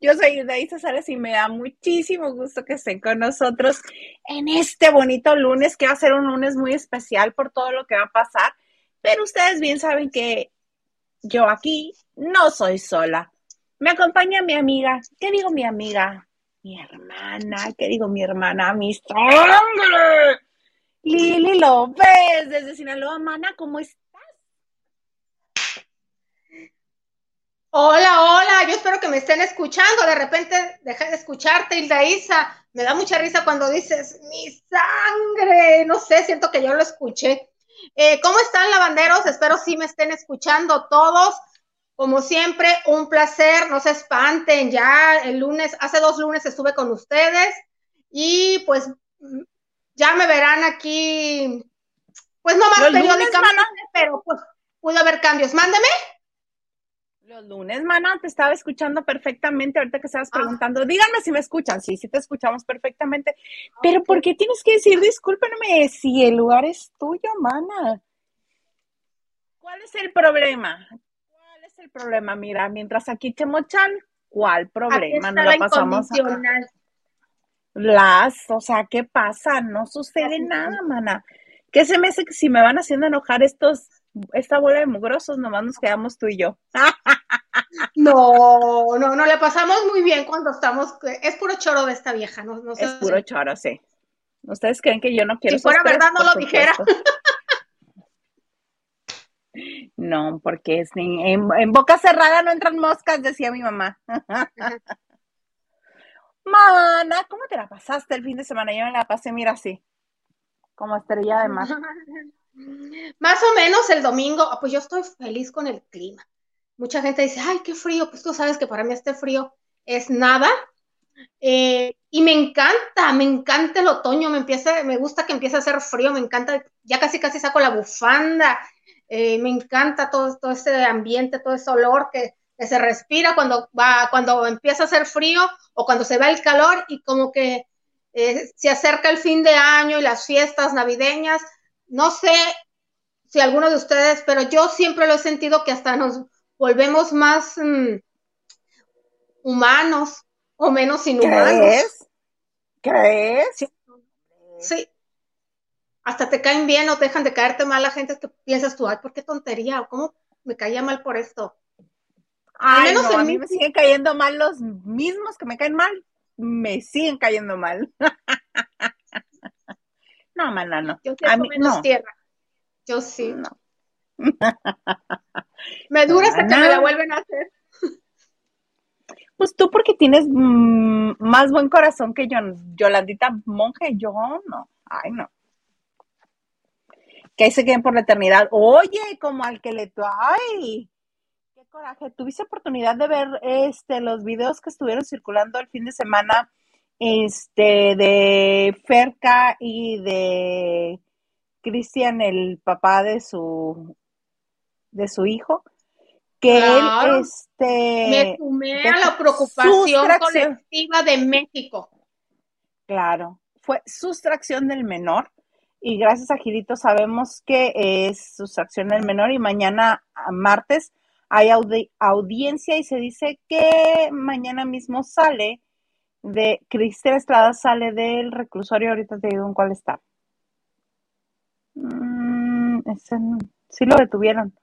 Yo soy Isa Salas y me da muchísimo gusto que estén con nosotros en este bonito lunes, que va a ser un lunes muy especial por todo lo que va a pasar. Pero ustedes bien saben que yo aquí no soy sola. Me acompaña mi amiga. ¿Qué digo mi amiga? Mi hermana. ¿Qué digo mi hermana? Mi sangre. Lili López, desde Sinaloa, mana, ¿cómo estás? Hola, hola, yo espero que me estén escuchando. De repente dejé de escucharte, Hilda Isa. Me da mucha risa cuando dices mi sangre. No sé, siento que yo lo escuché. Eh, ¿Cómo están, lavanderos? Espero sí me estén escuchando todos. Como siempre, un placer. No se espanten. Ya el lunes, hace dos lunes estuve con ustedes y pues ya me verán aquí, pues no más periódicamente, pero pues pudo haber cambios. Mándeme. Los lunes, mana, te estaba escuchando perfectamente ahorita que estabas ah. preguntando. Díganme si me escuchan. Sí, sí te escuchamos perfectamente. Pero ¿por qué tienes que decir, discúlpenme, si el lugar es tuyo, mana? ¿Cuál es el problema? ¿Cuál es el problema? Mira, mientras aquí Chemochal, ¿cuál problema? no la pasamos. Las, o sea, ¿qué pasa? No sucede nada, mana. ¿Qué se me hace que si me van haciendo enojar estos, esta bola de mugrosos, nomás nos quedamos tú y yo? No, no, no, le pasamos muy bien cuando estamos, es puro choro de esta vieja, no, Es puro choro, sí. Ustedes creen que yo no quiero. Si fuera verdad, no lo dijera. No, porque es en, en, boca cerrada no entran moscas, decía mi mamá. Mana, ¿cómo te la pasaste el fin de semana? Yo me la pasé, mira así, como estrella de mar. Más o menos el domingo, ah, pues yo estoy feliz con el clima. Mucha gente dice, ay, qué frío, pues tú sabes que para mí este frío es nada. Eh, y me encanta, me encanta el otoño, me empieza, me gusta que empiece a hacer frío, me encanta, ya casi casi saco la bufanda, eh, me encanta todo, todo ese ambiente, todo ese olor que, se respira cuando va, cuando empieza a hacer frío o cuando se va el calor y como que eh, se acerca el fin de año y las fiestas navideñas. No sé si alguno de ustedes, pero yo siempre lo he sentido que hasta nos volvemos más mm, humanos o menos inhumanos. ¿Crees? ¿Crees? Sí. Hasta te caen bien o te dejan de caerte mal la gente que piensas tú, ay, ¿por qué tontería? ¿Cómo me caía mal por esto? Ay, no, a mí me siguen cayendo mal los mismos que me caen mal. Me siguen cayendo mal. no, mana, no. Yo a mí, menos tierra. Yo sí. No. Me dura hasta que me la vuelven a hacer. Pues tú porque tienes mm, más buen corazón que yo, Yolandita Monje, yo no. Ay, no. Que ahí se queden por la eternidad. Oye, como al que le... Ay, coraje. ¿Tuviste oportunidad de ver este los videos que estuvieron circulando el fin de semana este de Ferca y de Cristian, el papá de su de su hijo? Que él este me sumé a la preocupación colectiva de México. Claro, fue sustracción del menor y gracias a Girito sabemos que es sustracción del menor y mañana martes hay audiencia y se dice que mañana mismo sale de Cristina Estrada sale del reclusorio, ahorita te digo en cuál está. Mm, sí lo detuvieron,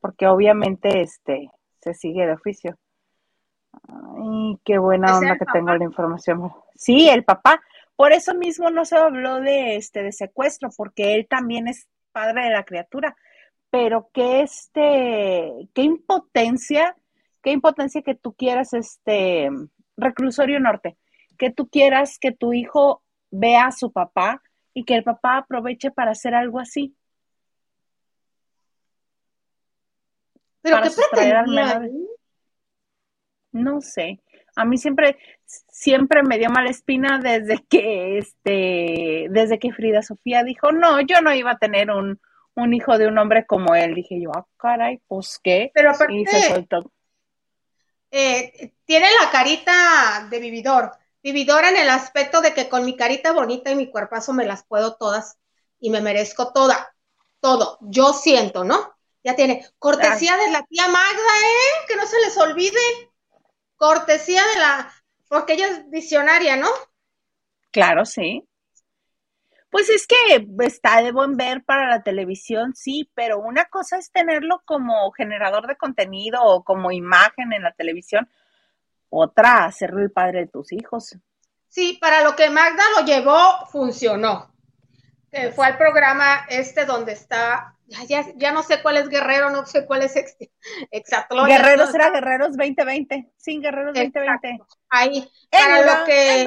porque obviamente este se sigue de oficio. Ay, qué buena onda que tengo la información. Sí, el papá. Por eso mismo no se habló de este de secuestro, porque él también es padre de la criatura pero qué este, qué impotencia, qué impotencia que tú quieras este reclusorio norte, que tú quieras que tu hijo vea a su papá y que el papá aproveche para hacer algo así. Pero qué pretendía No sé. A mí siempre, siempre me dio mala espina desde que, este, desde que Frida Sofía dijo, no, yo no iba a tener un, un hijo de un hombre como él. Dije yo, ah, caray, pues qué. Pero aparte, eh, tiene la carita de vividor. Vividor en el aspecto de que con mi carita bonita y mi cuerpazo me las puedo todas y me merezco toda. todo, yo siento, ¿no? Ya tiene cortesía de la tía Magda, ¿eh? Que no se les olvide. Cortesía de la, porque ella es visionaria, ¿no? Claro, sí. Pues es que está de buen ver para la televisión, sí, pero una cosa es tenerlo como generador de contenido o como imagen en la televisión, otra hacerlo el padre de tus hijos. Sí, para lo que Magda lo llevó, funcionó. fue al programa este donde está, ya, ya, no sé cuál es Guerrero, no sé cuál es exacto. Guerreros era Guerreros 2020, sí, Guerreros 2020. Ahí, para lo que...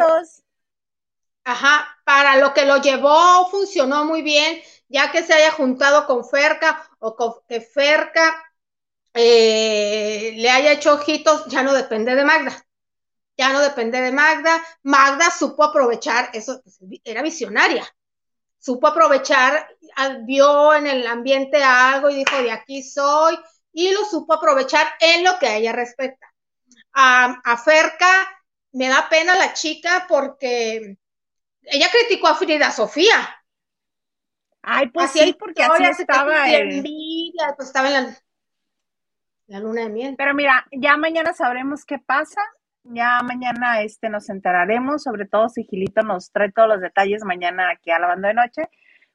Ajá, para lo que lo llevó funcionó muy bien, ya que se haya juntado con Ferca o que Ferca eh, le haya hecho ojitos, ya no depende de Magda. Ya no depende de Magda. Magda supo aprovechar, eso pues, era visionaria. Supo aprovechar, vio en el ambiente algo y dijo, de aquí soy, y lo supo aprovechar en lo que a ella respecta. A, a Ferca me da pena la chica porque ella criticó a Frida Sofía. Ay, pues sí, porque así estaba en... pues estaba en la, luna de miel. Pero mira, ya mañana sabremos qué pasa. Ya mañana este nos enteraremos, sobre todo si Gilito nos trae todos los detalles mañana aquí a la banda de noche.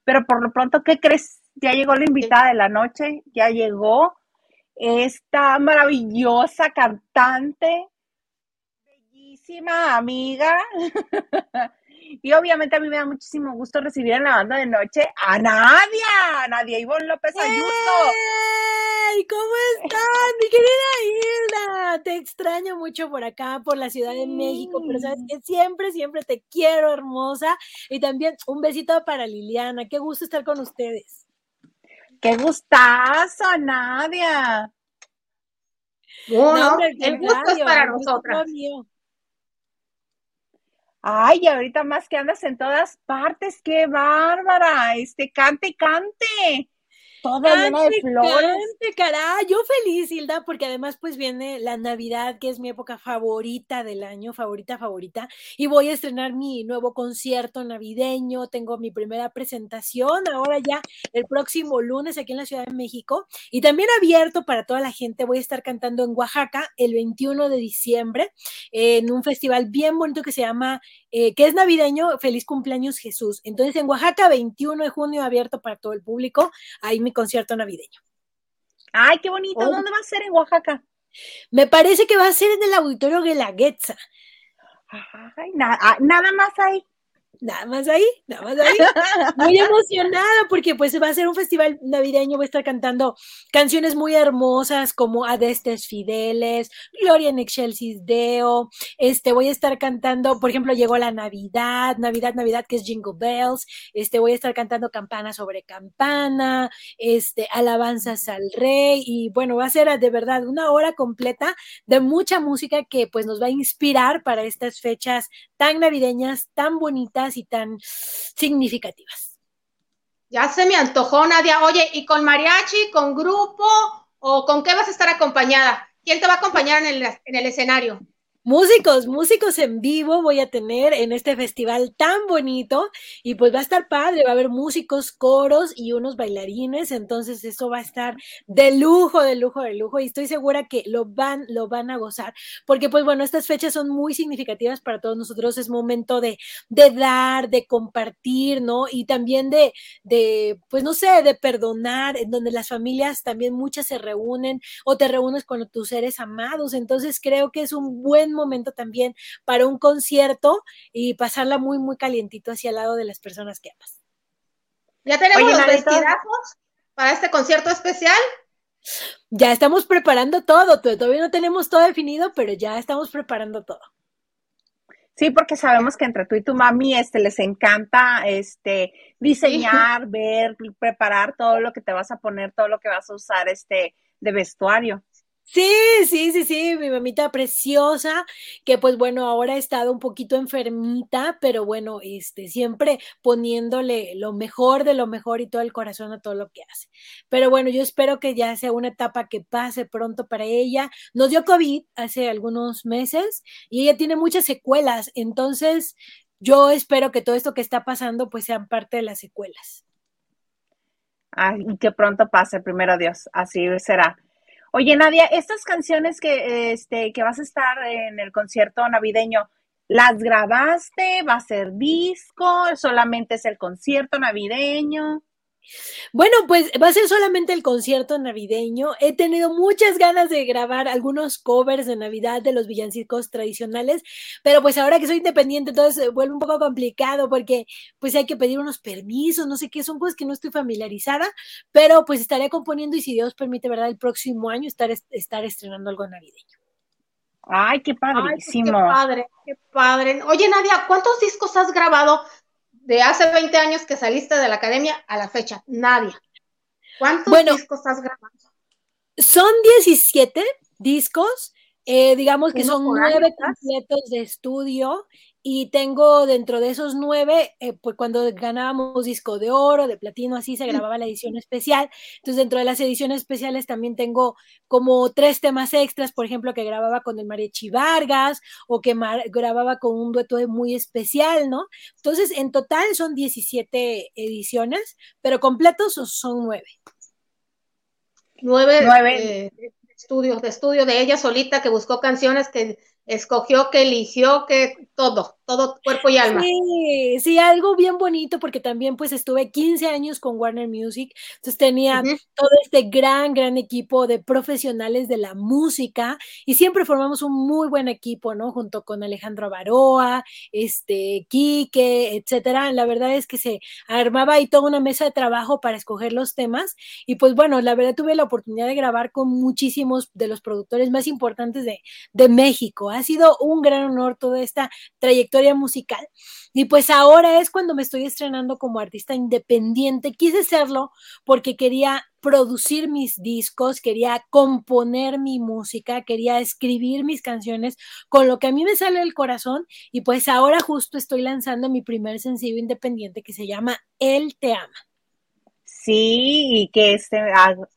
Pero por lo pronto, ¿qué crees? Ya llegó la invitada de la noche, ya llegó esta maravillosa cantante, bellísima amiga, Y obviamente a mí me da muchísimo gusto recibir en la banda de noche a Nadia, Nadia Ivonne López Ayuso. ¡Ey! ¿Cómo estás, mi querida Hilda? Te extraño mucho por acá, por la Ciudad de México, pero sabes que siempre, siempre te quiero, hermosa. Y también un besito para Liliana. Qué gusto estar con ustedes. ¡Qué gustazo, Nadia! Bueno, el gusto es para nosotras. Ay, ahorita más que andas en todas partes, qué bárbara, este, cante cante toda llena de flores. Cante, yo feliz, Hilda, porque además pues viene la Navidad, que es mi época favorita del año, favorita, favorita, y voy a estrenar mi nuevo concierto navideño, tengo mi primera presentación ahora ya el próximo lunes aquí en la Ciudad de México, y también abierto para toda la gente, voy a estar cantando en Oaxaca el 21 de diciembre, en un festival bien bonito que se llama, eh, que es navideño, Feliz Cumpleaños Jesús. Entonces en Oaxaca, 21 de junio, abierto para todo el público, ahí mi concierto navideño. Ay, qué bonito. Oh. ¿Dónde va a ser en Oaxaca? Me parece que va a ser en el auditorio Guelaguetza. Ay, ah, nada más ahí nada más ahí, nada más ahí. Muy emocionada porque pues va a ser un festival navideño, voy a estar cantando canciones muy hermosas como Adestes Fideles, Gloria en Excelsis Deo, este, voy a estar cantando, por ejemplo, llegó la Navidad, Navidad, Navidad, que es Jingle Bells, este, voy a estar cantando campana sobre campana, este, alabanzas al rey y bueno, va a ser de verdad una hora completa de mucha música que pues nos va a inspirar para estas fechas tan navideñas, tan bonitas y tan significativas. Ya se me antojó, Nadia. Oye, ¿y con mariachi, con grupo o con qué vas a estar acompañada? ¿Quién te va a acompañar en el, en el escenario? Músicos, músicos en vivo voy a tener en este festival tan bonito y pues va a estar padre, va a haber músicos, coros y unos bailarines, entonces eso va a estar de lujo, de lujo, de lujo y estoy segura que lo van, lo van a gozar, porque pues bueno, estas fechas son muy significativas para todos nosotros, es momento de, de dar, de compartir, ¿no? Y también de, de, pues no sé, de perdonar, en donde las familias también muchas se reúnen o te reúnes con tus seres amados, entonces creo que es un buen momento también para un concierto y pasarla muy, muy calientito hacia el lado de las personas que amas. ¿Ya tenemos los vestidazos para este concierto especial? Ya estamos preparando todo, todavía no tenemos todo definido, pero ya estamos preparando todo. Sí, porque sabemos que entre tú y tu mami este, les encanta este, diseñar, ver, preparar todo lo que te vas a poner, todo lo que vas a usar este, de vestuario. Sí, sí, sí, sí, mi mamita preciosa, que pues bueno, ahora ha estado un poquito enfermita, pero bueno, este, siempre poniéndole lo mejor de lo mejor y todo el corazón a todo lo que hace. Pero bueno, yo espero que ya sea una etapa que pase pronto para ella. Nos dio COVID hace algunos meses y ella tiene muchas secuelas, entonces yo espero que todo esto que está pasando pues sean parte de las secuelas. y que pronto pase, primero Dios, así será. Oye, Nadia, estas canciones que, este, que vas a estar en el concierto navideño, ¿las grabaste? ¿Va a ser disco? ¿Solamente es el concierto navideño? Bueno, pues va a ser solamente el concierto navideño. He tenido muchas ganas de grabar algunos covers de Navidad de los villancicos tradicionales, pero pues ahora que soy independiente, entonces vuelve un poco complicado porque pues hay que pedir unos permisos, no sé qué, son cosas que no estoy familiarizada, pero pues estaré componiendo y si Dios permite, ¿verdad? El próximo año estar, estar estrenando algo navideño. Ay, qué pues, padrísimo. qué padre, qué padre. Oye, Nadia, ¿cuántos discos has grabado? De hace 20 años que saliste de la academia a la fecha? Nadie. ¿Cuántos discos has grabado? Son 17 discos, eh, digamos que son nueve completos de estudio y tengo dentro de esos nueve, eh, pues cuando ganábamos disco de oro, de platino, así se mm. grababa la edición especial. Entonces, dentro de las ediciones especiales también tengo como tres temas extras, por ejemplo, que grababa con el Marechi Vargas o que grababa con un dueto muy especial, ¿no? Entonces, en total son 17 ediciones, pero completos son nueve. Nueve, nueve. Eh, estudios, de estudio de ella solita que buscó canciones que escogió, que eligió, que todo, todo cuerpo y alma. Sí, sí, algo bien bonito porque también pues estuve 15 años con Warner Music, entonces tenía todo este gran, gran equipo de profesionales de la música y siempre formamos un muy buen equipo, ¿no? Junto con Alejandro Baroa, este, Quique, etcétera. La verdad es que se armaba ahí toda una mesa de trabajo para escoger los temas y pues bueno, la verdad tuve la oportunidad de grabar con muchísimos de los productores más importantes de, de México, ha sido un gran honor toda esta trayectoria musical. Y pues ahora es cuando me estoy estrenando como artista independiente. Quise serlo porque quería producir mis discos, quería componer mi música, quería escribir mis canciones con lo que a mí me sale del corazón y pues ahora justo estoy lanzando mi primer sencillo independiente que se llama Él te ama. Sí, y que este,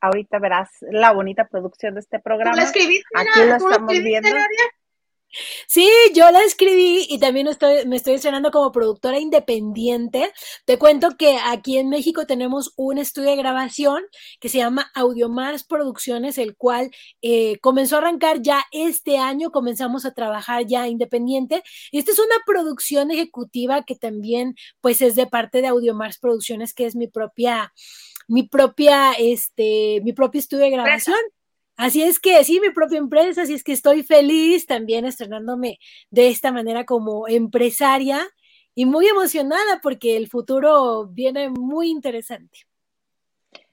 ahorita verás la bonita producción de este programa. ¿Tú escribiste, Aquí lo estamos viendo. Sí, yo la escribí y también estoy, me estoy estrenando como productora independiente. Te cuento que aquí en México tenemos un estudio de grabación que se llama Audiomars Producciones, el cual eh, comenzó a arrancar ya este año, comenzamos a trabajar ya independiente. Y esta es una producción ejecutiva que también pues es de parte de Audiomars Producciones, que es mi propia, mi propia, este, mi propio estudio de grabación. Así es que sí, mi propia empresa, así es que estoy feliz también estrenándome de esta manera como empresaria y muy emocionada porque el futuro viene muy interesante.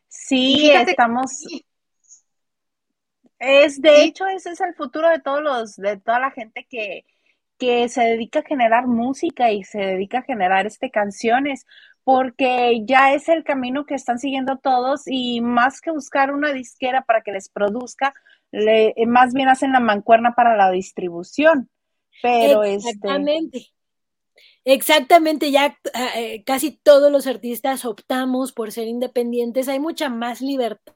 Sí, estamos. Es de hecho ese es el futuro de todos los, de toda la gente que, que se dedica a generar música y se dedica a generar este canciones, porque ya es el camino que están siguiendo todos y más que buscar una disquera para que les produzca, le, eh, más bien hacen la mancuerna para la distribución. Pero este Exactamente. Exactamente, ya eh, casi todos los artistas optamos por ser independientes, hay mucha más libertad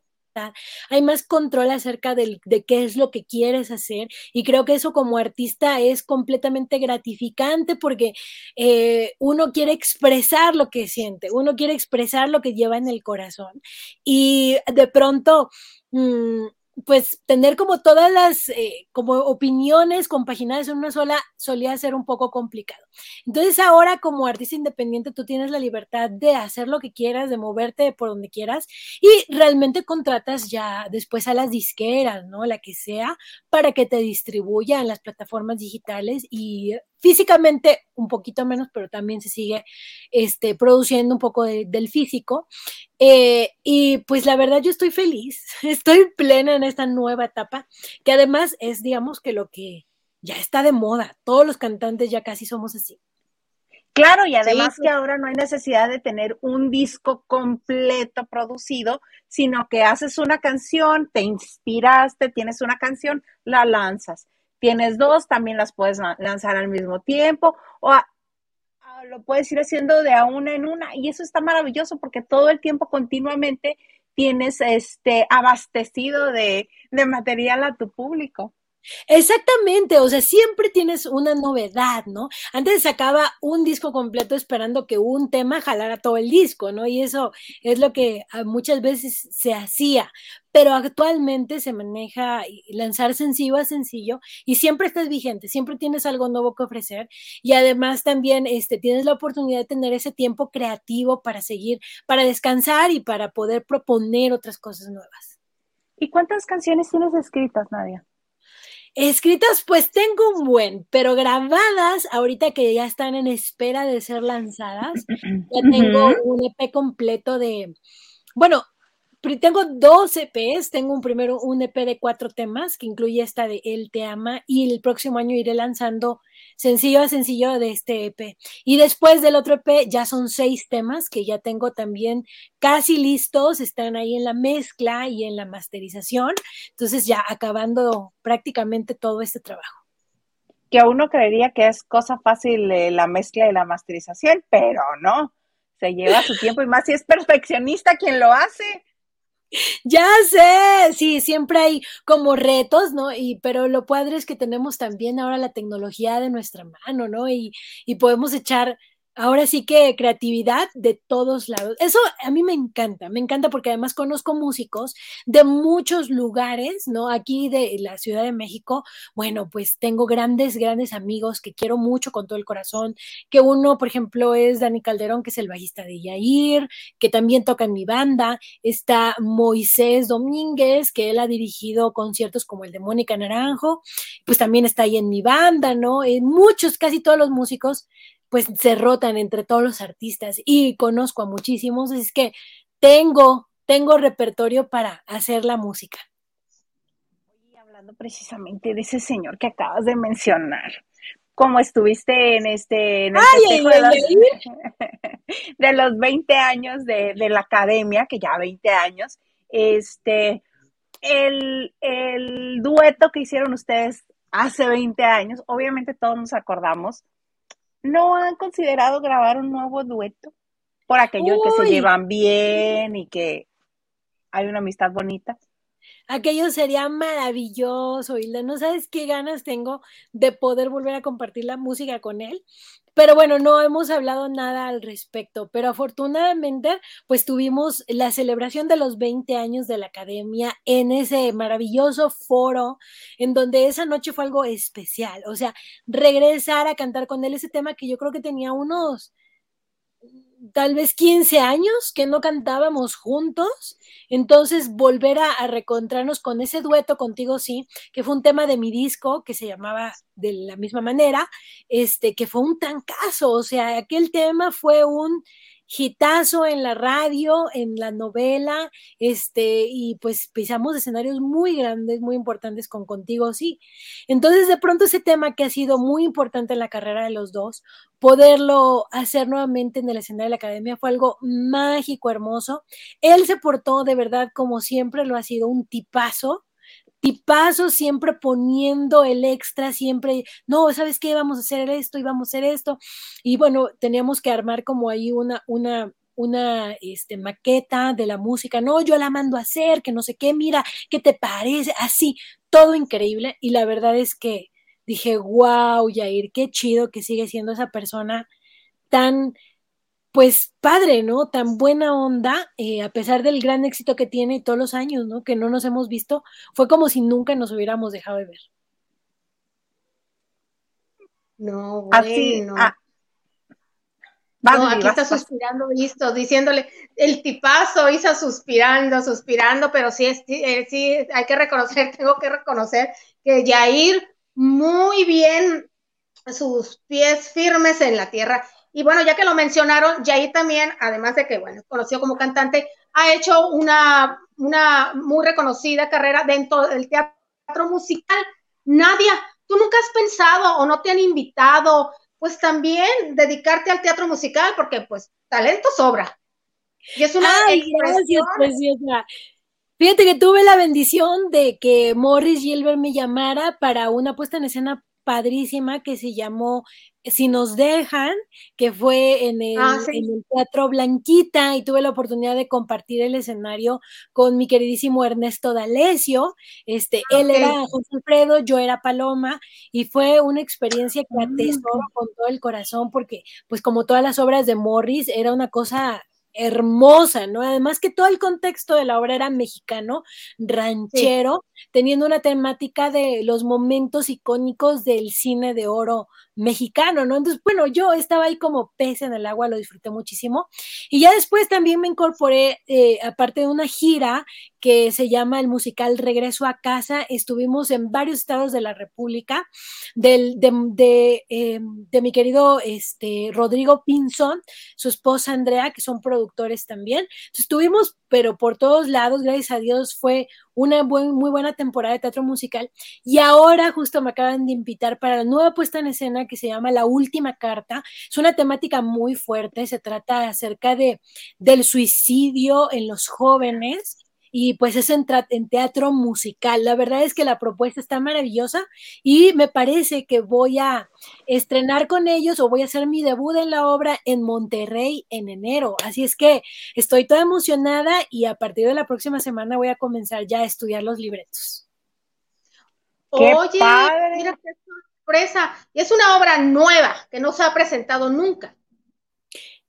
hay más control acerca de, qué es lo que quieres hacer y creo que eso como artista es completamente gratificante porque eh, uno quiere expresar lo que siente, uno quiere expresar lo que lleva en el corazón y de pronto... Mm, pues tener como todas las eh, como opiniones compaginadas en una sola solía ser un poco complicado. Entonces ahora como artista independiente tú tienes la libertad de hacer lo que quieras, de moverte por donde quieras y realmente contratas ya después a las disqueras, ¿no? La que sea, para que te distribuya en las plataformas digitales y físicamente un poquito menos, pero también se sigue este, produciendo un poco del físico. Eh, y pues la verdad yo estoy feliz, estoy plena en esta nueva etapa, que además es, digamos, que lo que ya está de moda, todos los cantantes ya casi somos así. Claro, y además que ahora no hay necesidad de tener un disco completo producido, sino que haces una canción, te inspiraste, tienes una canción, la lanzas tienes dos, también las puedes lanzar al mismo tiempo o lo puedes ir haciendo de a una en una y eso está maravilloso porque todo el tiempo continuamente tienes este abastecido de, material a tu público. Exactamente, o sea, siempre tienes una novedad, ¿no? Antes sacaba un disco completo esperando que un tema jalara todo el disco, ¿no? Y eso es lo que ah, muchas veces se hacía, pero actualmente se maneja lanzar sencillo a sencillo y siempre estás vigente, siempre tienes algo nuevo que ofrecer y además también este, tienes la oportunidad de tener ese tiempo creativo para seguir, para descansar y para poder proponer otras cosas nuevas. ¿Y cuántas canciones tienes escritas, Nadia? Escritas, pues tengo un buen, pero grabadas, ahorita que ya están en espera de ser lanzadas, ya tengo un EP completo de, bueno, tengo dos EPs, tengo un primero un EP de cuatro temas que incluye esta de Él te ama y el próximo año iré lanzando sencillo a sencillo de este EP. Y después del otro EP ya son seis temas que ya tengo también casi listos, están ahí en la mezcla y en la masterización, entonces ya acabando prácticamente todo este trabajo. Que uno creería que es cosa fácil la mezcla y la masterización, pero no, se lleva su tiempo y más si es perfeccionista quien lo hace. Ya sé, sí, siempre hay como retos, ¿no? Y pero lo padre es que tenemos también ahora la tecnología de nuestra mano, ¿no? Y, y podemos echar ahora sí que creatividad de todos lados. Eso a mí me encanta, me encanta porque además conozco músicos de muchos lugares, ¿no? Aquí de la Ciudad de México, bueno, pues tengo grandes, grandes amigos que quiero mucho con todo el corazón, que uno, por ejemplo, es Dani Calderón, que es el bajista de Yair, que también toca en mi banda, está Moisés Domínguez, que él ha dirigido conciertos como el de Mónica Naranjo, pues también está ahí en mi banda, ¿no? Eh, muchos, casi todos los músicos pues se rotan entre todos los artistas y conozco a muchísimos, es que tengo, tengo repertorio para hacer la música. Y hablando precisamente de ese señor que acabas de mencionar, ¿cómo estuviste en este, en de, los, de, los, 20 años de, de, la academia, que ya 20 años, este, el, el dueto que hicieron ustedes hace 20 años, obviamente todos nos acordamos, ¿No han considerado grabar un nuevo dueto? Por aquellos que se llevan bien y que hay una amistad bonita. Aquello sería maravilloso, Hilda. No sabes qué ganas tengo de poder volver a compartir la música con él. Pero bueno, no hemos hablado nada al respecto, pero afortunadamente, pues tuvimos la celebración de los 20 años de la academia en ese maravilloso foro, en donde esa noche fue algo especial. O sea, regresar a cantar con él ese tema que yo creo que tenía unos tal vez 15 años que no cantábamos juntos, entonces volver a, a, recontrarnos con ese dueto contigo, sí, que fue un tema de mi disco que se llamaba de la misma manera, este, que fue un tancazo, o sea, aquel tema fue un hitazo en la radio, en la novela, este, y pues pisamos escenarios muy grandes, muy importantes con Contigo, sí. Entonces, de pronto ese tema que ha sido muy importante en la carrera de los dos, poderlo hacer nuevamente en el escenario de la academia fue algo mágico, hermoso. Él se portó de verdad como siempre lo ha sido, un tipazo, tipazo siempre poniendo el extra, siempre, no, ¿sabes qué? Vamos a hacer esto y vamos a hacer esto. Y bueno, teníamos que armar como ahí una, una, una este, maqueta de la música, no, yo la mando a hacer, que no sé qué, mira, ¿qué te parece? Así, todo increíble. Y la verdad es que dije, wow, Yair, qué chido que sigue siendo esa persona tan pues padre, ¿no? Tan buena onda, eh, a pesar del gran éxito que tiene todos los años, ¿no? Que no nos hemos visto, fue como si nunca nos hubiéramos dejado de ver. No, bueno. Ah. no, aquí está suspirando, listo, diciéndole, el tipazo hizo suspirando, suspirando, pero sí, eh, sí, hay que reconocer, tengo que reconocer que Yair muy bien, sus pies firmes en la tierra, y bueno, ya que lo mencionaron, Jair también, además de que, bueno, conocido como cantante, ha hecho una, una muy reconocida carrera dentro del teatro musical. Nadia, ¿tú nunca has pensado o no te han invitado, pues también dedicarte al teatro musical? Porque, pues, talento sobra. Y es una Ay, gracias, preciosa. Fíjate que tuve la bendición de que Morris Gilbert me llamara para una puesta en escena padrísima que se llamó si nos dejan, que fue en el, Ah, sí. en el Teatro Blanquita y tuve la oportunidad de compartir el escenario con mi queridísimo Ernesto D'Alessio. Este, él Ok. era José Alfredo, yo era Paloma y fue una experiencia que Mm. atesoro con todo el corazón porque, pues como todas las obras de Morris, era una cosa hermosa, ¿no? Además que todo el contexto de la obra era mexicano, ranchero, teniendo una temática de los momentos icónicos del cine de oro mexicano, ¿no? Entonces, bueno, yo estaba ahí como pez en el agua, lo disfruté muchísimo. Y ya después también me incorporé, eh, aparte de una gira que se llama el musical Regreso a Casa, estuvimos en varios estados de la República, del, de, de, eh, de mi querido este, Rodrigo Pinzón, su esposa Andrea, que son productores también. Entonces, estuvimos, pero por todos lados, gracias a Dios, fue una muy buena temporada de teatro musical. Y ahora justo me acaban de invitar para la nueva puesta en escena que se llama La Última Carta. Es una temática muy fuerte, se trata acerca de, del suicidio en los jóvenes y pues es en, en, teatro musical. La verdad es que la propuesta está maravillosa y me parece que voy a estrenar con ellos o voy a hacer mi debut en la obra en Monterrey en enero. Así es que estoy toda emocionada y a partir de la próxima semana voy a comenzar ya a estudiar los libretos. ¡Qué Oye, padre! mira qué sorpresa. Y es una obra nueva que no se ha presentado nunca.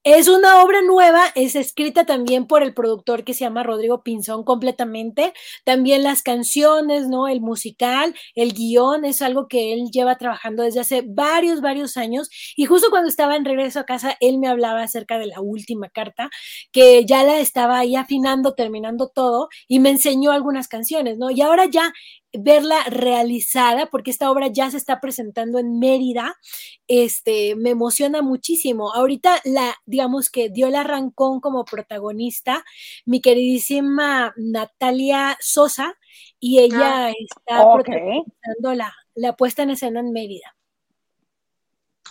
Es una obra nueva, es escrita también por el productor que se llama Rodrigo Pinzón completamente. También las canciones, ¿no? El musical, el guion es algo que él lleva trabajando desde hace varios, varios años. Y justo cuando estaba en regreso a casa, él me hablaba acerca de la última carta, que ya la estaba ahí afinando, terminando todo, y me enseñó algunas canciones, ¿no? Y ahora ya verla realizada, porque esta obra ya se está presentando en Mérida, este, me emociona muchísimo. Ahorita la, digamos que dio el arrancón como protagonista mi queridísima Natalia Sosa, y ella ah, está okay. protagonizando la, la puesta en escena en Mérida.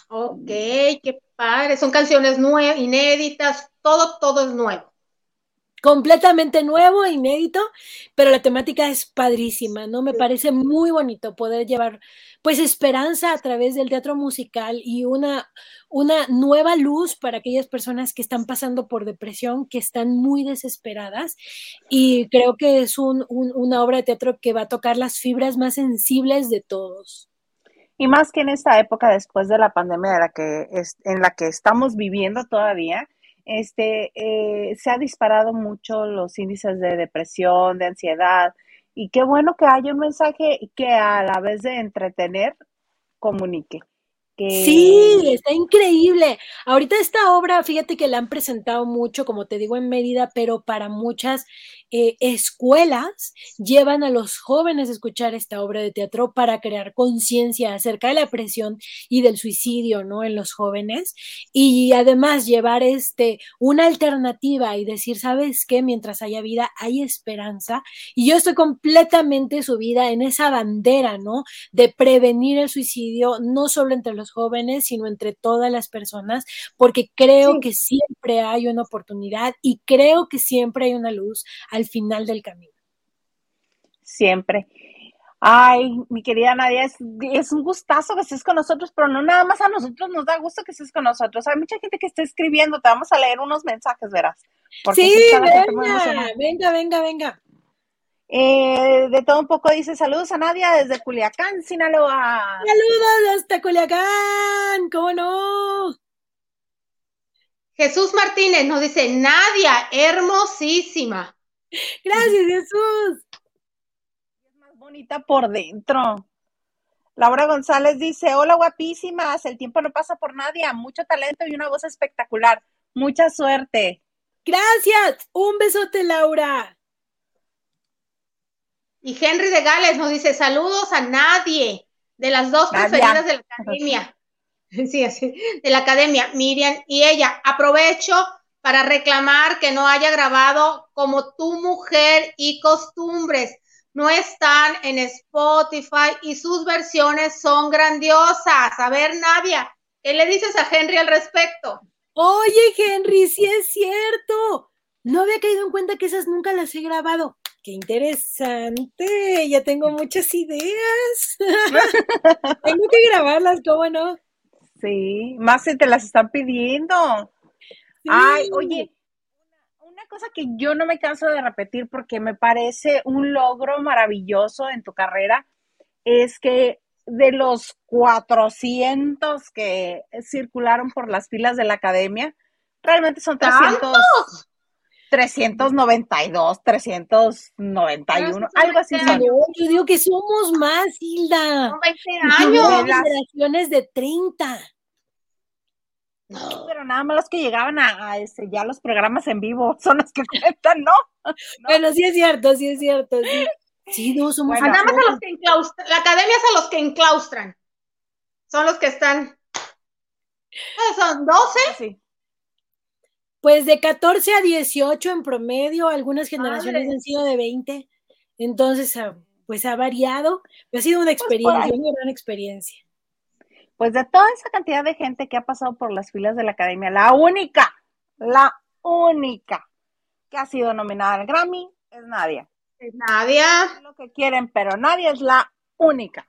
Ok, qué padre. Son canciones nuevas, inéditas, todo, todo es nuevo completamente nuevo, inédito, pero la temática es padrísima, ¿no? Me parece muy bonito poder llevar pues esperanza a través del teatro musical y una, una nueva luz para aquellas personas que están pasando por depresión, que están muy desesperadas y creo que es un, un, una obra de teatro que va a tocar las fibras más sensibles de todos. Y más que en esta época después de la pandemia de la que es, en la que estamos viviendo todavía, este, eh, se ha disparado mucho los índices de depresión, de ansiedad, y qué bueno que haya un mensaje que a la vez de entretener, comunique. Que... Sí, está increíble. Ahorita esta obra, fíjate que la han presentado mucho, como te digo, en Mérida, pero para muchas eh, escuelas llevan a los jóvenes a escuchar esta obra de teatro para crear conciencia acerca de la presión y del suicidio, ¿no? En los jóvenes y además llevar este una alternativa y decir, ¿sabes qué? Mientras haya vida hay esperanza y yo estoy completamente subida en esa bandera, ¿no? De prevenir el suicidio no solo entre los jóvenes, sino entre todas las personas, porque creo sí. que siempre hay una oportunidad y creo que siempre hay una luz al final del camino. Siempre. Ay, mi querida Nadia, es, es, un gustazo que estés con nosotros, pero no nada más a nosotros nos da gusto que estés con nosotros. Hay mucha gente que está escribiendo, te vamos a leer unos mensajes, verás. Sí, venga, venga, venga, venga. Eh, de todo un poco dice saludos a Nadia desde Culiacán, Sinaloa. Saludos hasta Culiacán, ¿cómo no? Jesús Martínez nos dice, Nadia, hermosísima. Gracias, Jesús. Es más bonita por dentro. Laura González dice, hola guapísimas, el tiempo no pasa por Nadia, mucho talento y una voz espectacular. Mucha suerte. Gracias. Un besote, Laura. Y Henry de Gales nos dice, saludos a nadie, de las dos Nadia. preferidas de la academia. Sí, así, de la academia, Miriam y ella. Aprovecho para reclamar que no haya grabado como tu mujer y costumbres. No están en Spotify y sus versiones son grandiosas. A ver, Nadia, ¿qué le dices a Henry al respecto? Oye, Henry, sí es cierto. No había caído en cuenta que esas nunca las he grabado. Qué interesante. Ya tengo muchas ideas. tengo que grabarlas, ¿cómo no? Sí, más si te las están pidiendo. Ay, oye, una cosa que yo no me canso de repetir porque me parece un logro maravilloso en tu carrera es que de los 400 que circularon por las filas de la academia, realmente son 300, 392, 391, algo así son. Yo digo que somos más, Hilda. Son 20 años. generaciones de 30. No. Pero nada más los que llegaban a, ese, ya los programas en vivo son los que cuentan, ¿no? Bueno, sí es cierto, sí es cierto. Sí, sí no somos. Bueno, nada más a los que enclaustran. La academia es a los que enclaustran. Son los que están. ¿Son 12? Sí. Pues de 14 a 18 en promedio, algunas generaciones han sido de 20. Entonces, pues ha variado. Ha sido una pues experiencia, una gran experiencia. Pues de toda esa cantidad de gente que ha pasado por las filas de la academia, la única, la única que ha sido nominada al Grammy es Nadia. Es Nadia. Lo que quieren, pero Nadia es la única.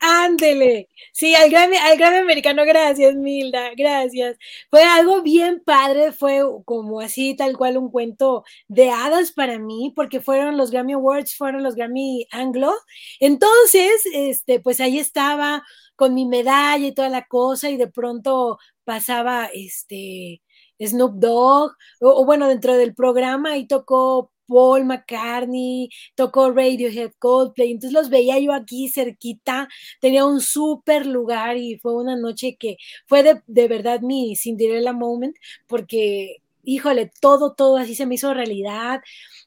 Ándele. Sí, al Grammy, al Grammy americano, gracias, Milda, gracias. Fue algo bien padre, fue como así, tal cual, un cuento de hadas para mí, porque fueron los Grammy Awards, fueron los Grammy Anglo. Entonces, este, pues ahí estaba con mi medalla y toda la cosa, y de pronto pasaba este Snoop Dogg, o, bueno, dentro del programa y tocó Paul McCartney, tocó Radiohead, Coldplay, entonces los veía yo aquí cerquita, tenía un súper lugar y fue una noche que fue de, de verdad mi Cinderella moment, porque, híjole, todo, todo así se me hizo realidad,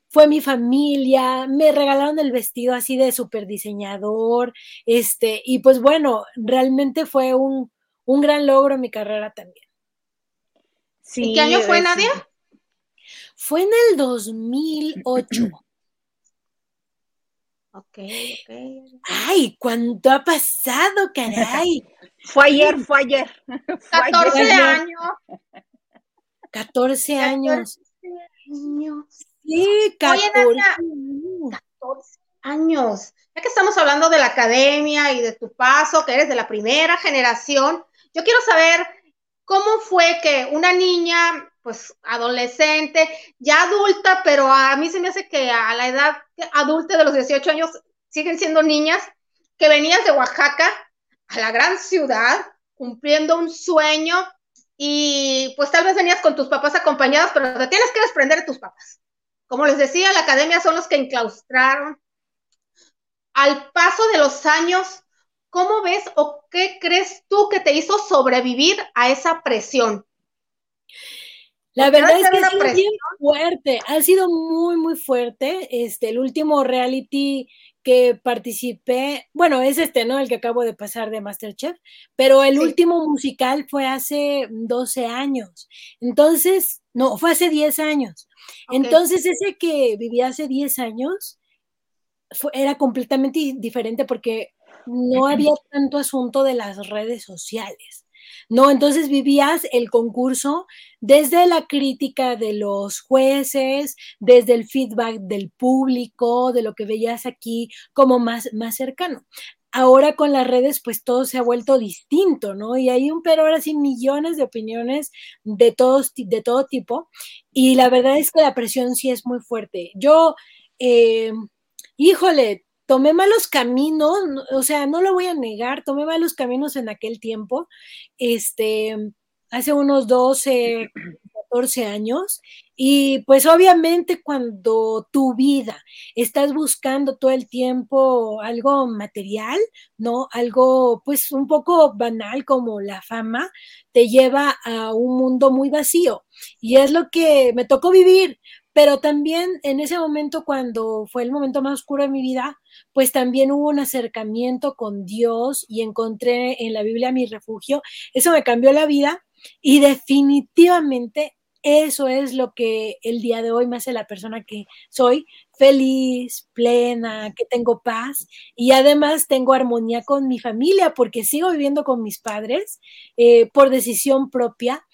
fue mi familia, me regalaron el vestido así de súper diseñador, este, y pues bueno, realmente fue un, un gran logro en mi carrera también. Sí, ¿Y qué año fue, Nadia? Fue en el 2008. Ok, ok. Ay, ¿cuánto ha pasado, caray? fue ayer, fue ayer. 14 años. 14 años. años. Sí, 14. 14 años. Ya que estamos hablando de la academia y de tu paso, que eres de la primera generación, yo quiero saber cómo fue que una niña pues adolescente, ya adulta, pero a mí se me hace que a la edad adulta de los 18 años siguen siendo niñas, que venías de Oaxaca a la gran ciudad cumpliendo un sueño y pues tal vez venías con tus papás acompañadas, pero te tienes que desprender de tus papás. Como les decía, la academia son los que enclaustraron. Al paso de los años, ¿cómo ves o qué crees tú que te hizo sobrevivir a esa presión? La verdad es que ha sido bien fuerte, ha sido muy, muy fuerte. Este, el último reality que participé, bueno, es este, ¿no? El que acabo de pasar de Masterchef, pero el último musical fue hace 12 años. Entonces, no, fue hace 10 años. Entonces, ese que vivía hace 10 años era completamente diferente porque no había tanto asunto de las redes sociales. ¿No? Entonces vivías el concurso desde la crítica de los jueces, desde el feedback del público, de lo que veías aquí como más, más cercano. Ahora con las redes, pues todo se ha vuelto distinto, ¿no? Y hay un, pero ahora sí, millones de opiniones de, todos, de todo tipo. Y la verdad es que la presión sí es muy fuerte. Yo, eh, híjole, tomé malos caminos, o sea, no lo voy a negar, tomé malos caminos en aquel tiempo, este, hace unos 12, 14 años, y pues obviamente cuando tu vida estás buscando todo el tiempo algo material, ¿no? Algo pues un poco banal como la fama, te lleva a un mundo muy vacío. Y es lo que me tocó vivir, pero también en ese momento, cuando fue el momento más oscuro de mi vida, pues también hubo un acercamiento con Dios y encontré en la Biblia mi refugio. Eso me cambió la vida y definitivamente eso es lo que el día de hoy me hace la persona que soy, feliz, plena, que tengo paz y además tengo armonía con mi familia porque sigo viviendo con mis padres eh, por decisión propia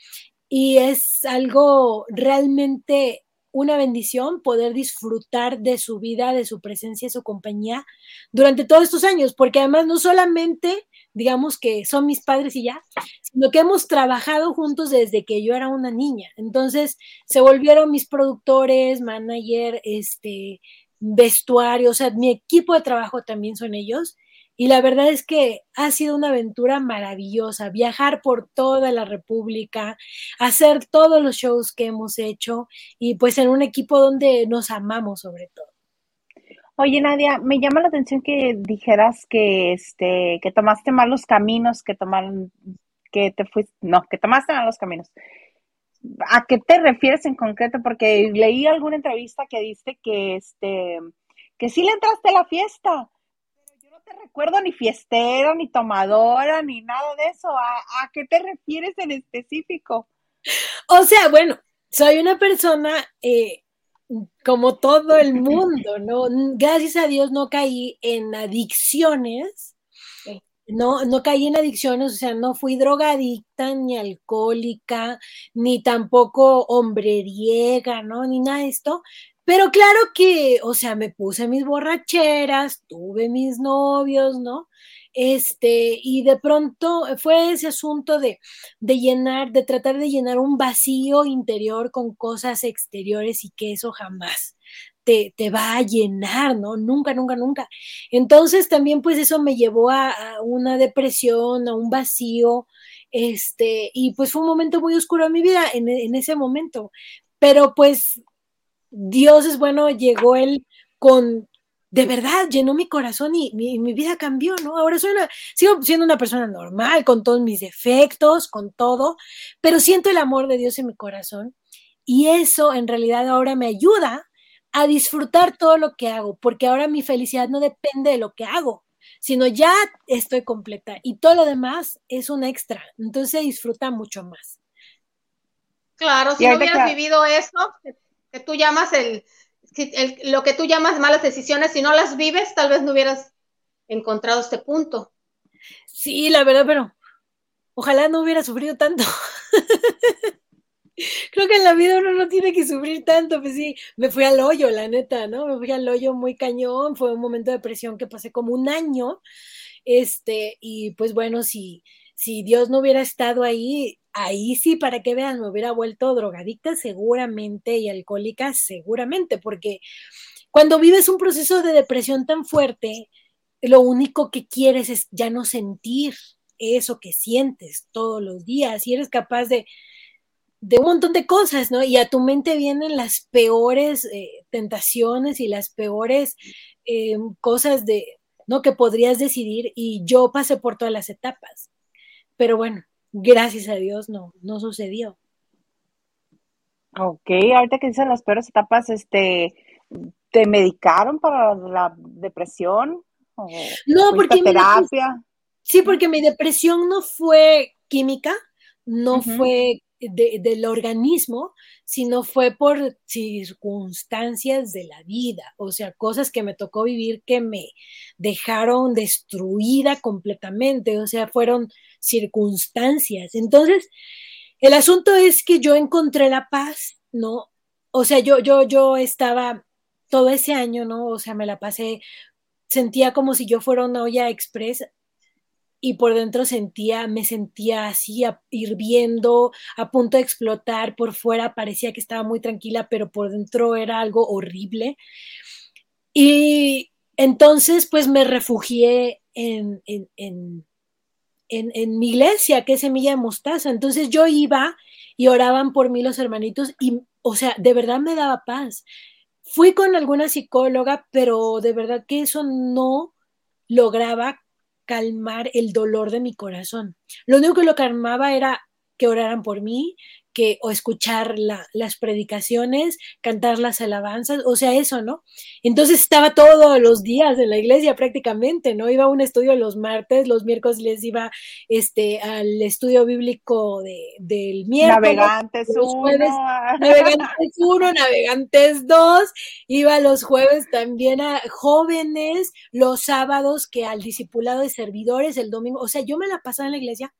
y es algo realmente una bendición poder disfrutar de su vida, de su presencia, de su compañía durante todos estos años, porque además no solamente digamos que son mis padres y ya, sino que hemos trabajado juntos desde que yo era una niña. Entonces se volvieron mis productores, manager, este, vestuario, o sea, mi equipo de trabajo también son ellos. Y la verdad es que ha sido una aventura maravillosa, viajar por toda la República, hacer todos los shows que hemos hecho y pues en un equipo donde nos amamos sobre todo. Oye, Nadia, me llama la atención que dijeras que este, que tomaste malos caminos, que tomaron, que te fuiste, no, que tomaste malos caminos. ¿A qué te refieres en concreto? Porque leí alguna entrevista que dice que este, que sí le entraste a la fiesta, te recuerdo ni fiestera, ni tomadora, ni nada de eso. ¿A, a qué te refieres en específico? O sea, bueno, soy una persona eh, como todo el mundo, ¿no? Gracias a Dios no caí en adicciones, no, no caí en adicciones, o sea, no fui drogadicta, ni alcohólica, ni tampoco hombreriega, ¿no? Ni nada de esto. Pero claro que, o sea, me puse mis borracheras, tuve mis novios, ¿no? Este, y de pronto fue ese asunto de, de llenar, de tratar de llenar un vacío interior con cosas exteriores y que eso jamás te, te, va a llenar, ¿no? Nunca, nunca, nunca. Entonces también pues eso me llevó a, una depresión, a un vacío, este, y pues fue un momento muy oscuro en mi vida en, en ese momento. Pero pues Dios es bueno, llegó él con, de verdad llenó mi corazón y mi, vida cambió, ¿no? Ahora soy una, sigo siendo una persona normal, con todos mis defectos, con todo, pero siento el amor de Dios en mi corazón y eso en realidad ahora me ayuda a disfrutar todo lo que hago, porque ahora mi felicidad no depende de lo que hago, sino ya estoy completa y todo lo demás es un extra, entonces se disfruta mucho más. Claro, si no hubieras vivido eso, que tú llamas el, lo que tú llamas malas decisiones, si no las vives, tal vez no hubieras encontrado este punto. Sí, la verdad, pero ojalá no hubiera sufrido tanto. Creo que en la vida uno no tiene que sufrir tanto, pues sí, me fui al hoyo, la neta, ¿no? Me fui al hoyo muy cañón, fue un momento de presión que pasé como un año, este, y pues bueno, si, si Dios no hubiera estado ahí, ahí sí, para que vean, me hubiera vuelto drogadicta seguramente y alcohólica seguramente, porque cuando vives un proceso de depresión tan fuerte, lo único que quieres es ya no sentir eso que sientes todos los días y eres capaz de, de un montón de cosas, ¿no? Y a tu mente vienen las peores eh, tentaciones y las peores eh, cosas de, ¿no? Que podrías decidir y yo pasé por todas las etapas. Pero bueno, gracias a Dios no, no sucedió. Ok, ahorita que dicen las peores etapas, este, ¿te medicaron para la depresión? no, porque terapia. sí, porque mi depresión no fue química, no fue del organismo, sino fue por circunstancias de la vida, o sea, cosas que me tocó vivir que me dejaron destruida completamente, o sea, fueron circunstancias. Entonces, el asunto es que yo encontré la paz, ¿no? O sea, yo, yo, yo estaba todo ese año, ¿no? O sea, me la pasé, sentía como si yo fuera una olla express y por dentro sentía, me sentía así hirviendo, a punto de explotar, por fuera parecía que estaba muy tranquila, pero por dentro era algo horrible. Y entonces pues me refugié en, en, en, en, mi iglesia, que Semilla de Mostaza. Entonces yo iba y oraban por mí los hermanitos y, o sea, de verdad me daba paz. Fui con alguna psicóloga, pero de verdad que eso no lograba calmar el dolor de mi corazón. Lo único que lo calmaba era que oraran por mí, que o escuchar las predicaciones, cantar las alabanzas, o sea, eso, ¿no? Entonces estaba todos los días en la iglesia prácticamente, ¿no? Iba a un estudio los martes, los miércoles les iba este, al estudio bíblico de, del miércoles. Navegantes uno. navegantes uno, navegantes dos, iba los jueves también a jóvenes, los sábados que al discipulado de servidores, el domingo, o sea, yo me la pasaba en la iglesia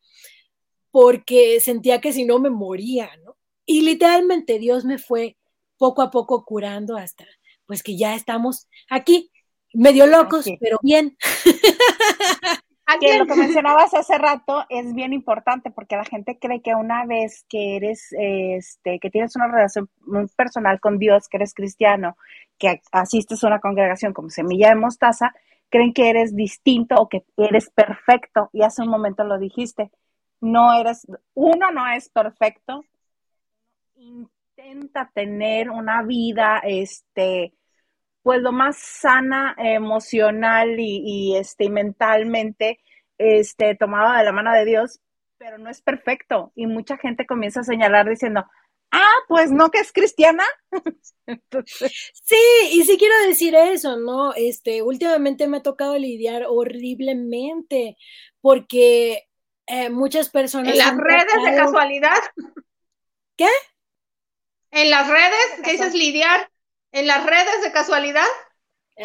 porque sentía que si no me moría, ¿no? Y literalmente Dios me fue poco a poco curando hasta, pues que ya estamos aquí, medio locos, pero bien. que lo que mencionabas hace rato es bien importante porque la gente cree que una vez que eres, este, que tienes una relación personal con Dios, que eres cristiano, que asistes a una congregación como Semilla de Mostaza, creen que eres distinto o que eres perfecto. Y hace un momento lo dijiste. No eres, uno no es perfecto. Intenta tener una vida, este, pues lo más sana emocional y, este, mentalmente, este, tomada de la mano de Dios, pero no es perfecto. Y mucha gente comienza a señalar diciendo, ah, pues no que es cristiana. Sí, y sí quiero decir eso, ¿no? Este, últimamente me ha tocado lidiar horriblemente porque eh, muchas personas... ¿En las redes de casualidad? ¿Qué? ¿En las redes? ¿Qué dices lidiar? ¿En las redes de casualidad?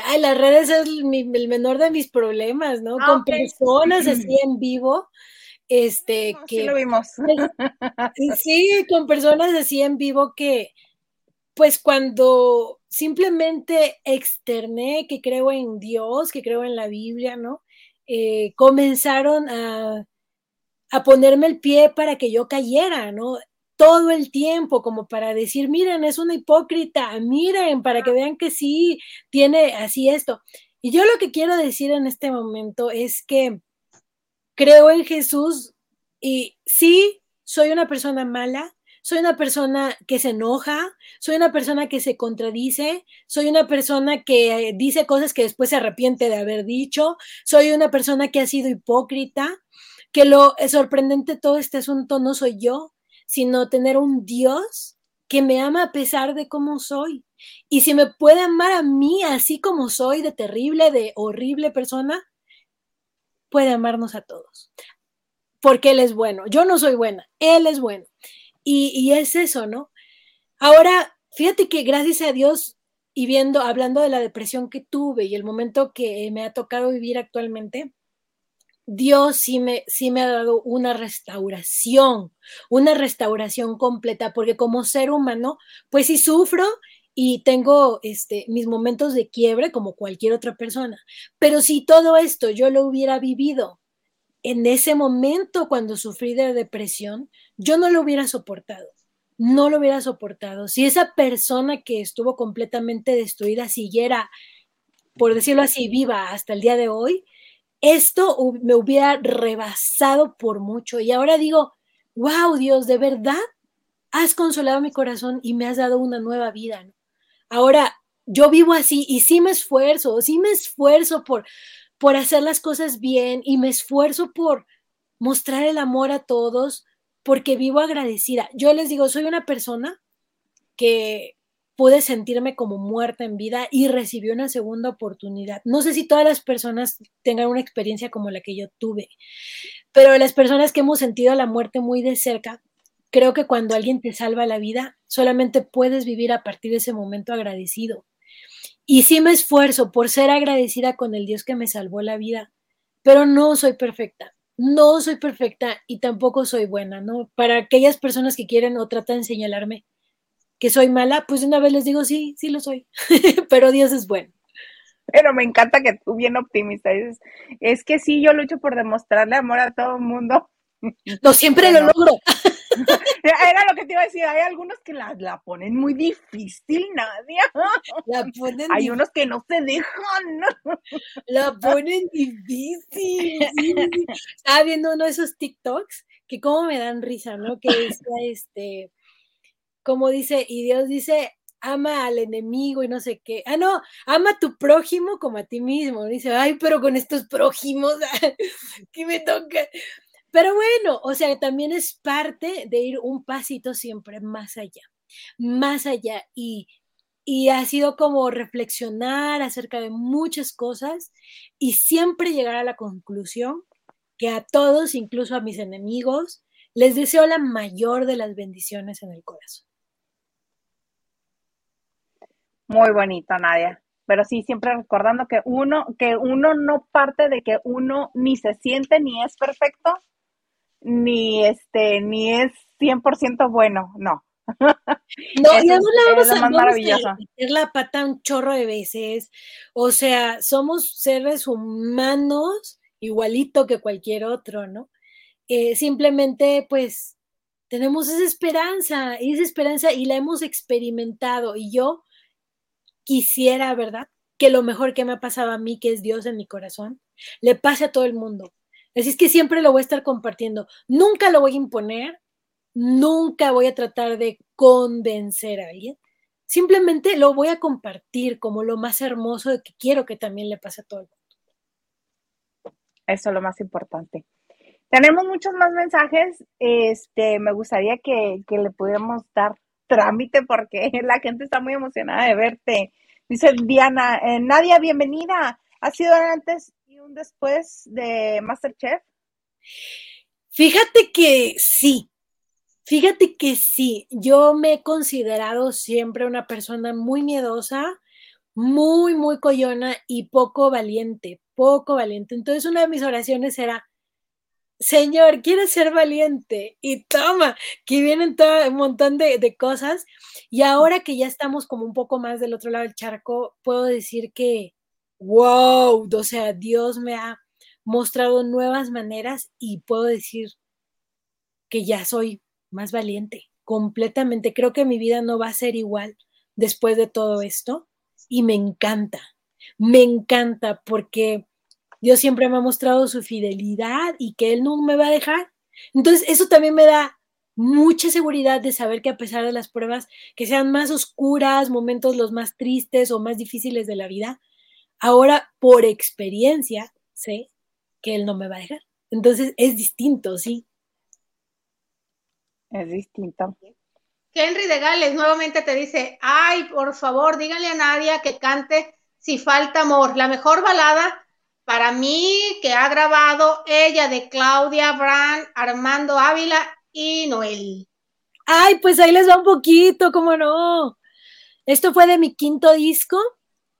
Ay, las redes es el, menor de mis problemas, ¿no? Ah, Con personas así en vivo, este, que... Sí lo vimos. sí, con personas así en vivo que, pues cuando simplemente externé que creo en Dios, que creo en la Biblia, ¿no? Eh, comenzaron a, a ponerme el pie para que yo cayera, ¿no? todo el tiempo como para decir, miren, es una hipócrita, miren, para que vean que sí tiene así esto. Y yo lo que quiero decir en este momento es que creo en Jesús y sí, soy una persona mala, soy una persona que se enoja, soy una persona que se contradice, soy una persona que dice cosas que después se arrepiente de haber dicho, soy una persona que ha sido hipócrita, que lo sorprendente de todo este asunto no soy yo, sino tener un Dios que me ama a pesar de cómo soy. Y si me puede amar a mí así como soy, de terrible, de horrible persona, puede amarnos a todos. Porque Él es bueno. Yo no soy buena, Él es bueno. Y, es eso, ¿no? Ahora, fíjate que gracias a Dios y viendo, hablando de la depresión que tuve y el momento que me ha tocado vivir actualmente, Dios sí me, sí me ha dado una restauración, una restauración completa, porque como ser humano, pues sí sufro y tengo este, mis momentos de quiebre como cualquier otra persona. Pero si todo esto yo lo hubiera vivido en ese momento cuando sufrí de depresión, yo no lo hubiera soportado. No lo hubiera soportado. Si esa persona que estuvo completamente destruida siguiera, por decirlo así, viva hasta el día de hoy, esto me hubiera rebasado por mucho. Y ahora digo, wow, Dios, de verdad has consolado mi corazón y me has dado una nueva vida. Ahora yo vivo así y sí me esfuerzo, sí me esfuerzo por, por hacer las cosas bien y me esfuerzo por mostrar el amor a todos porque vivo agradecida. Yo les digo, soy una persona que pude sentirme como muerta en vida y recibí una segunda oportunidad. No sé si todas las personas tengan una experiencia como la que yo tuve, pero las personas que hemos sentido la muerte muy de cerca, creo que cuando alguien te salva la vida, solamente puedes vivir a partir de ese momento agradecido. Y sí me esfuerzo por ser agradecida con el Dios que me salvó la vida, pero no soy perfecta. No soy perfecta y tampoco soy buena, ¿no? Para aquellas personas que quieren o tratan de señalarme, que soy mala, pues una vez les digo, sí, sí lo soy, pero Dios es bueno. Pero me encanta que tú bien optimista dices, es que sí, yo lucho por demostrarle amor a todo el mundo. No siempre lo logro. Era lo que te iba a decir, hay algunos que la, la ponen muy difícil, Nadia. La ponen hay unos que no se dejan. La ponen difícil. Estaba viendo uno de esos TikToks que como me dan risa, ¿no? Que decía este como dice, y Dios dice, ama al enemigo y no sé qué. Ah, no, ama a tu prójimo como a ti mismo. Dice, ay, pero con estos prójimos, ¿qué me toca? Pero bueno, o sea, también es parte de ir un pasito siempre más allá, más allá. Y, y ha sido como reflexionar acerca de muchas cosas y siempre llegar a la conclusión que a todos, incluso a mis enemigos, les deseo la mayor de las bendiciones en el corazón. Muy bonito, Nadia. Pero sí, siempre recordando que uno, que uno no parte de que uno ni se siente ni es perfecto, ni este, ni es 100% bueno, no. No, y además la vamos, a, vamos meter la pata un chorro de veces. O sea, somos seres humanos igualito que cualquier otro, ¿no? Eh, simplemente, pues, tenemos esa esperanza, esa esperanza y la hemos experimentado. Y yo quisiera, ¿verdad? Que lo mejor que me ha pasado a mí, que es Dios en mi corazón, le pase a todo el mundo. Así es que siempre lo voy a estar compartiendo. Nunca lo voy a imponer, nunca voy a tratar de convencer a alguien. Simplemente lo voy a compartir como lo más hermoso de que quiero que también le pase a todo el mundo. Eso es lo más importante. Tenemos muchos más mensajes. Este, me gustaría que, le pudiéramos dar trámite porque la gente está muy emocionada de verte. Dice Diana, eh, Nadia, bienvenida. ¿Ha sido antes y un después de Masterchef? Fíjate que sí, fíjate que sí. Yo me he considerado siempre una persona muy miedosa, muy, muy coyona y poco valiente, poco valiente. Entonces una de mis oraciones era, Señor, quieres ser valiente y toma, que vienen todo un montón de, de, cosas. Y ahora que ya estamos como un poco más del otro lado del charco, puedo decir que, wow, o sea, Dios me ha mostrado nuevas maneras y puedo decir que ya soy más valiente, completamente. Creo que mi vida no va a ser igual después de todo esto y me encanta, me encanta porque Dios siempre me ha mostrado su fidelidad y que Él no me va a dejar. Entonces, eso también me da mucha seguridad de saber que a pesar de las pruebas que sean más oscuras, momentos los más tristes o más difíciles de la vida, ahora por experiencia sé que Él no me va a dejar. Entonces, es distinto, sí. Es distinto. Henry de Gales nuevamente te dice, ay, por favor, díganle a Nadia que cante Si falta amor, la mejor balada para mí que ha grabado ella de Claudia Brand, Armando Ávila y Noel. Ay, pues ahí les va un poquito, cómo no. Esto fue de mi quinto disco,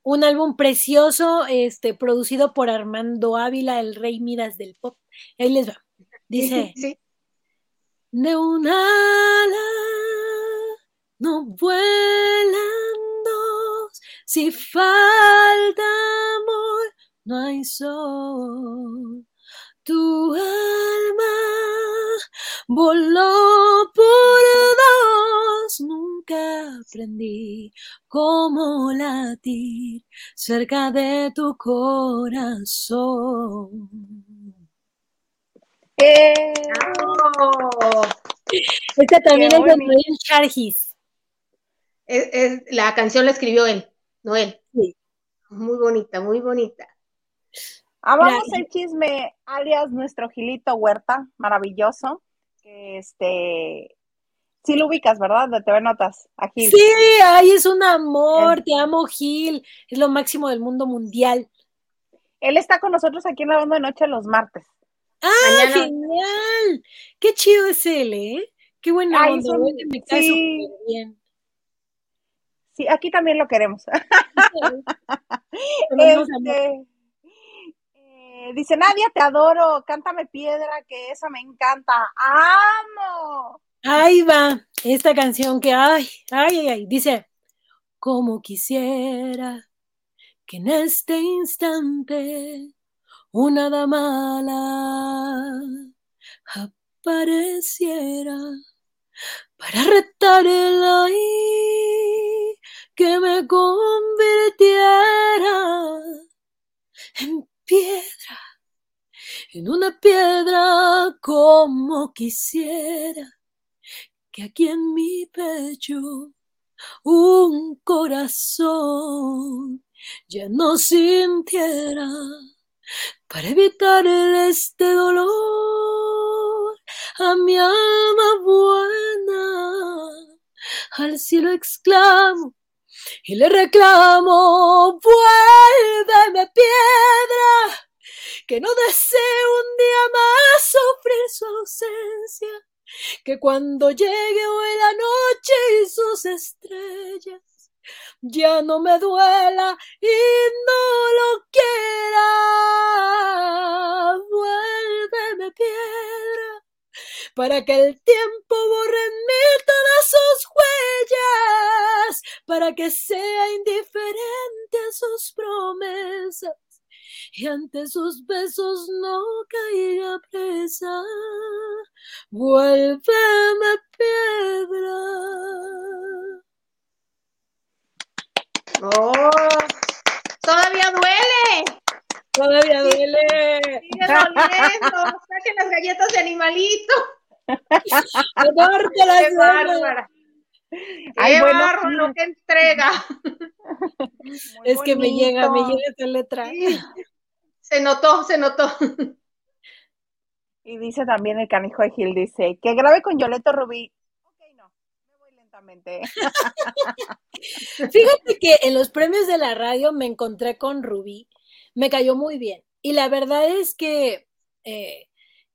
un álbum precioso, este, producido por Armando Ávila, el rey Midas del pop. Ahí les va. Dice, sí. de un ala no vuelan dos, si falta amor no hay sol. Tu alma voló por dos, nunca aprendí cómo latir cerca de tu corazón. ¡Eh! Esta también es de Noel Chargis. la canción la escribió él, Noel. Sí. Muy bonita, muy bonita. Amamos ah, el chisme, alias nuestro Gilito Huerta, maravilloso. Que este, sí lo ubicas, ¿verdad? De TV Notas, a Gil. Sí, ay, es un amor, te amo Gil, es lo máximo del mundo mundial. Él está con nosotros aquí en la banda de noche los martes. ¡Ah, genial! Qué chido es él, ¿eh? Qué buena ay, onda, me cae sí. bien. Sí, aquí también lo queremos. este, dice Nadia, te adoro, cántame piedra, que esa me encanta. ¡Amo! Ahí va, esta canción que, ay, ay, ay, dice, como quisiera que en este instante una mala apareciera para retar el ahí que me convirtiera en piedra, en una piedra como quisiera que aquí en mi pecho un corazón ya no sintiera para evitar este dolor a mi alma buena. Al cielo exclamo y le reclamo, vuélveme piedra, que no deseo un día más sufrir su ausencia, que cuando llegue hoy la noche y sus estrellas, ya no me duela y no lo quiera, vuélveme piedra para que el tiempo borre en mí todas sus huellas, para que sea indiferente a sus promesas y ante sus besos no caía presa. Vuélveme piedra. ¡Oh! ¡Todavía duele! Todavía duele. Sigue doliendo. Saquen las galletas de animalito. Qué bárbara. Ay, bueno, lo que entrega. es que me llega, me llega esa letra. Se notó, se notó. Y dice también el canijo de Gil, dice, que grabe con Yoleto Rubí. Ok, no, me voy lentamente. Fíjate que en los premios de la radio me encontré con Rubí, me cayó muy bien. Y la verdad es que eh,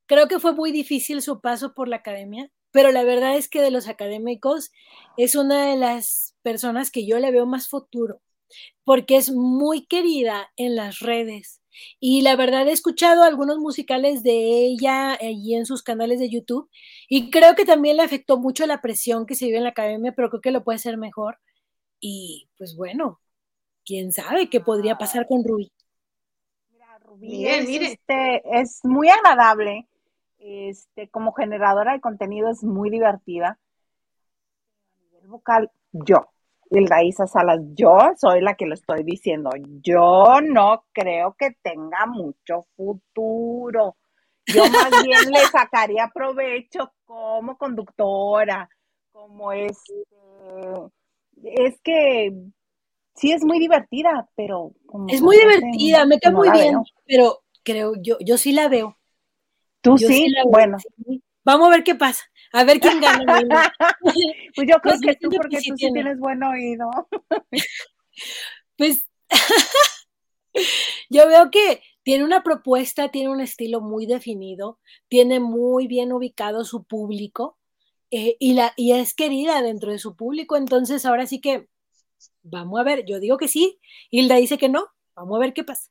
creo que fue muy difícil su paso por la academia pero la verdad es que de los académicos es una de las personas que yo le veo más futuro, porque es muy querida en las redes. Y la verdad he escuchado algunos musicales de ella allí en sus canales de YouTube y creo que también le afectó mucho la presión que se vive en la academia, pero creo que lo puede hacer mejor. Y pues bueno, quién sabe qué podría pasar con Rubí. Rubí es, Este, es muy agradable este, como generadora de contenido es muy divertida. A nivel vocal, yo, Raíza Salas, yo soy la que lo estoy diciendo. Yo no creo que tenga mucho futuro. Yo más bien le sacaría provecho como conductora, como es, es que sí es muy divertida, pero es muy divertida, me cae muy bien, pero creo yo, yo sí la veo. Tú sí, bueno. Vamos a ver qué pasa, a ver quién gana. pues yo creo que tú, porque tú sí tienes buen oído. pues yo veo que tiene una propuesta, tiene un estilo muy definido, tiene muy bien ubicado su público eh, y, la, y es querida dentro de su público, entonces ahora sí que vamos a ver, yo digo que sí, Hilda dice que no, vamos a ver qué pasa.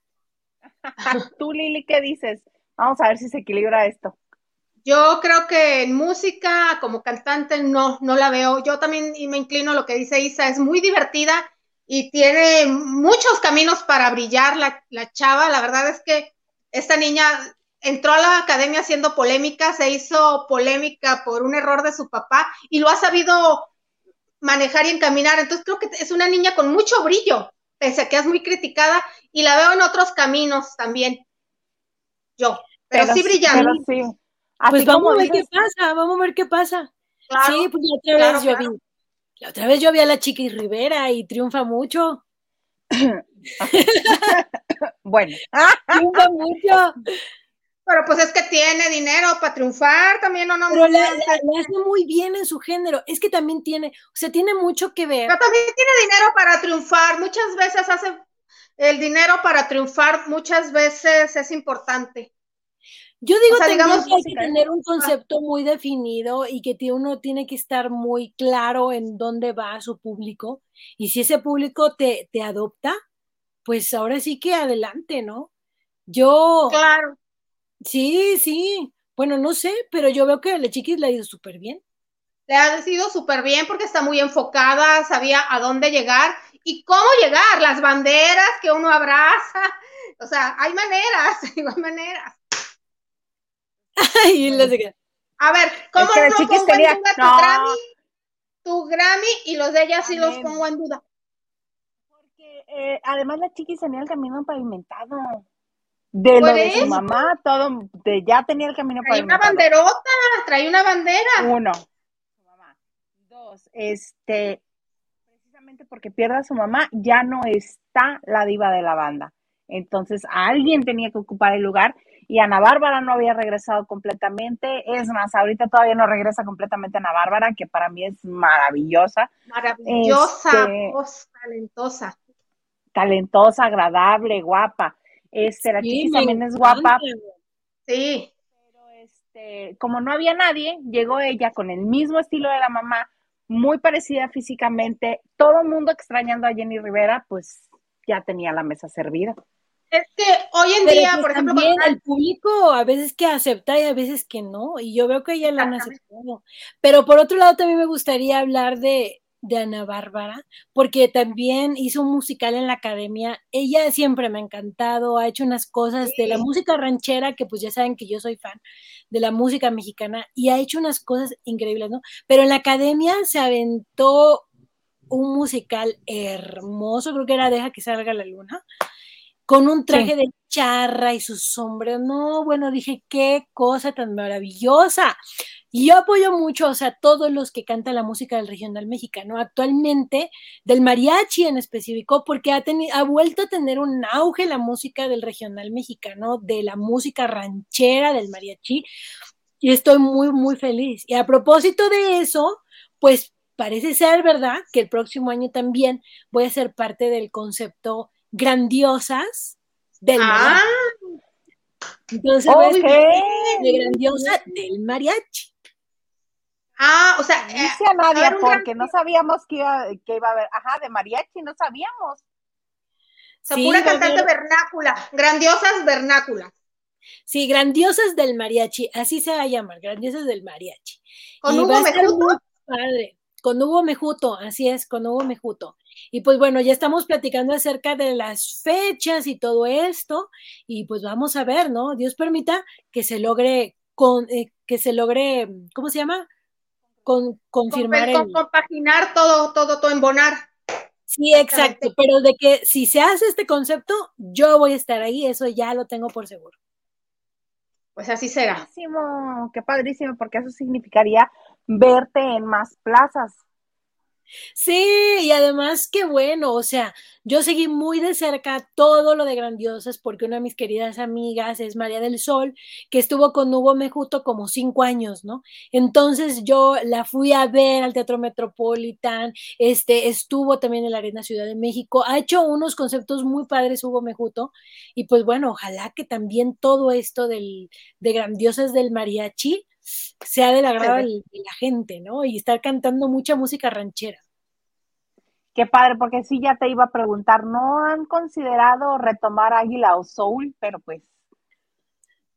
Tú, Lili, ¿qué dices? Vamos a ver si se equilibra esto. Yo creo que en música, como cantante, no, no la veo. Yo también me inclino a lo que dice Isa, es muy divertida y tiene muchos caminos para brillar la, la chava. La verdad es que esta niña entró a la academia haciendo polémica, se hizo polémica por un error de su papá y lo ha sabido manejar y encaminar. Entonces creo que es una niña con mucho brillo, pese a que es muy criticada y la veo en otros caminos también yo, pero, sí brillando. pues vamos a ver qué pasa, vamos a ver qué pasa. sí, pues la otra vez yo vi, la otra vez yo vi a la Chiqui Rivera y triunfa mucho. bueno. triunfa mucho. Pero pues es que tiene dinero para triunfar también, ¿o no? Pero le hace muy bien en su género. Es que también tiene, o sea, tiene mucho que ver. Pero también tiene dinero para triunfar. Muchas veces hace el dinero para triunfar muchas veces es importante. Yo digo que hay que tener un concepto muy definido y que uno tiene que estar muy claro en dónde va su público. Y si ese público te, te adopta, pues ahora sí que adelante, ¿no? Yo. Claro. Sí, sí. Bueno, no sé, pero yo veo que a la chiquis le ha ido súper bien. Le ha ido súper bien porque está muy enfocada, sabía a dónde llegar y cómo llegar, las banderas que uno abraza, o sea, hay maneras, hay maneras. A ver, ¿cómo no pongo en duda tu Grammy? Tu Grammy y los de ella sí los pongo en duda. Porque eh, además la chiquis tenía el camino pavimentado. De lo de su mamá, todo, de ya tenía el camino pavimentado. Trae una banderota, trae una bandera. Uno. Dos, este, porque pierda a su mamá, ya no está la diva de la banda. Entonces, alguien tenía que ocupar el lugar y Ana Bárbara no había regresado completamente. Es más, ahorita todavía no regresa completamente Ana Bárbara, que para mí es maravillosa. Maravillosa, este, talentosa. Talentosa, agradable, guapa. Este, la también es guapa. Sí. Pero este, como no había nadie, llegó ella con el mismo estilo de la mamá, muy parecida físicamente, todo el mundo extrañando a Jenny Rivera, pues ya tenía la mesa servida. Es que hoy en día, pues por ejemplo, también el público a veces que acepta y a veces que no, y yo veo que ella la han aceptado. Pero por otro lado, también me gustaría hablar de de Ana Bárbara, porque también hizo un musical en la academia. Ella siempre me ha encantado, ha hecho unas cosas de la música ranchera, que pues ya saben que yo soy fan de la música mexicana, y ha hecho unas cosas increíbles, ¿no? Pero en la academia se aventó un musical hermoso, creo que era Deja que salga la luna, con un traje de charra y su sombrero. No, bueno, dije, qué cosa tan maravillosa. Y yo apoyo mucho, o sea, todos los que cantan la música del regional mexicano, actualmente del mariachi en específico, porque ha, ha vuelto a tener un auge la música del regional mexicano, de la música ranchera del mariachi, y estoy muy, muy feliz. Y a propósito de eso, pues parece ser verdad que el próximo año también voy a ser parte del concepto grandiosas del ah. mariachi. Entonces, de grandiosa del mariachi. Ah, o sea, dice a Nadia porque no sabíamos que iba, que iba a haber, ajá, de mariachi, no sabíamos. O pura cantante vernácula, grandiosas vernáculas. Sí, grandiosas del mariachi, así se va a llamar, grandiosas del mariachi. Con Hugo Mejuto. Padre, con Hugo Mejuto, así es, con Hugo Mejuto. Y pues bueno, ya estamos platicando acerca de las fechas y todo esto, y pues vamos a ver, ¿no? Dios permita que se logre, con, eh, que se logre, ¿cómo se llama? con, confirmar. Con, compaginar todo, todo, todo, embonar. Sí, exacto, pero de que si se hace este concepto, yo voy a estar ahí, eso ya lo tengo por seguro. Pues así será. Padrísimo, qué padrísimo, porque eso significaría verte en más plazas. Sí, y además qué bueno, o sea, yo seguí muy de cerca todo lo de Grandiosas porque una de mis queridas amigas es María del Sol, que estuvo con Hugo Mejuto como cinco años, ¿no? Entonces yo la fui a ver al Teatro Metropolitan, este, estuvo también en la Arena Ciudad de México, ha hecho unos conceptos muy padres Hugo Mejuto, y pues bueno, ojalá que también todo esto del, de Grandiosas del Mariachi, sea del agrado de la gente, ¿no? Y estar cantando mucha música ranchera. Qué padre, porque sí ya te iba a preguntar, ¿no han considerado retomar Águila o Soul? Pero pues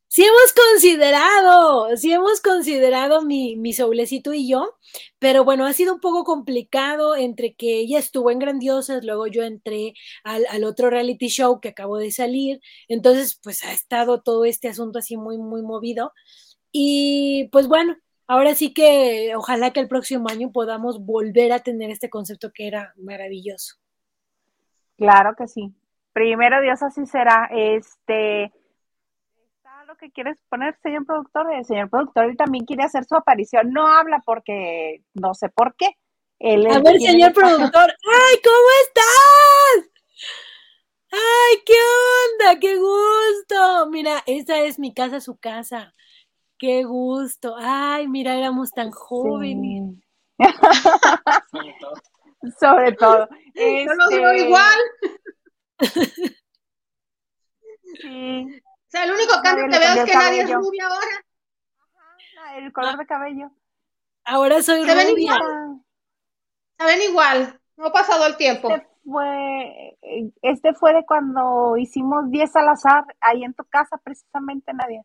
Sí hemos considerado, sí hemos considerado mi, mi soulecito y yo, pero bueno, ha sido un poco complicado entre que ella estuvo en Grandiosas, luego yo entré al, al, otro reality show que acabo de salir, entonces pues ha estado todo este asunto así muy, muy movido. Y pues bueno, ahora sí que ojalá que el próximo año podamos volver a tener este concepto que era maravilloso. Claro que sí. Primero Dios así será. Este, ¿está lo que quieres poner, señor productor? El señor productor él también quiere hacer su aparición. No habla porque no sé por qué. a ver, señor productor. ¡Ay, cómo estás! ¡Ay, qué onda! ¡Qué gusto! Mira, esa es mi casa, su casa. Qué gusto. Ay, mira, éramos tan jóvenes. Sobre todo. Yo lo digo este, igual. sí. O sea, el único cambio que veo es que nadie es rubia ahora. Ajá, el color de cabello. Ahora soy Se ven igual. Se ven igual. No ha pasado el tiempo. Este fue, este fue de cuando hicimos 10 al azar ahí en tu casa, precisamente, Nadia.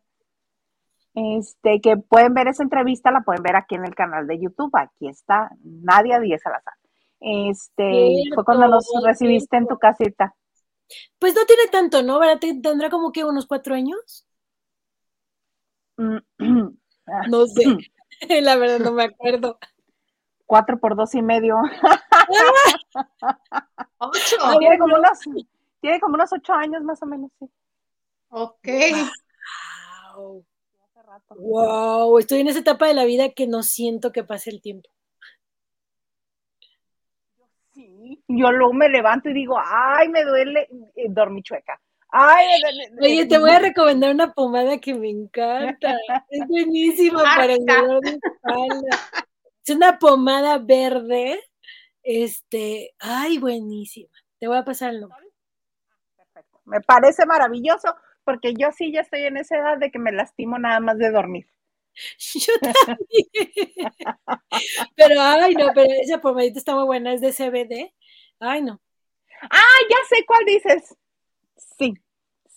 Este, que pueden ver esa entrevista, la pueden ver aquí en el canal de YouTube. Aquí está Nadia Díez Salazar. Este, fue cuando nos recibiste en tu casita. Pues no tiene tanto, ¿no? ¿Verdad? ¿Tendrá como que unos cuatro años? no sé. La verdad no me acuerdo. Cuatro por dos y medio. ocho. Tiene como, unos, tiene como unos ocho años más o menos, sí. Ok. Wow. Wow, estoy en esa etapa de la vida que no siento que pase el tiempo. Sí, yo luego me levanto y digo, ay, me duele, eh, dormí chueca. Ay, Oye, te voy a recomendar una pomada que me encanta. Es buenísima para el dolor de espalda. Es una pomada verde. Este, ay, buenísima. Te voy a pasar el nombre. Perfecto. Me parece maravilloso porque yo sí ya estoy en esa edad de que me lastimo nada más de dormir. Yo también. pero, ay, no, pero esa pomadita está muy buena, es de CBD. Ay, no. Ah, ya sé cuál dices. Sí,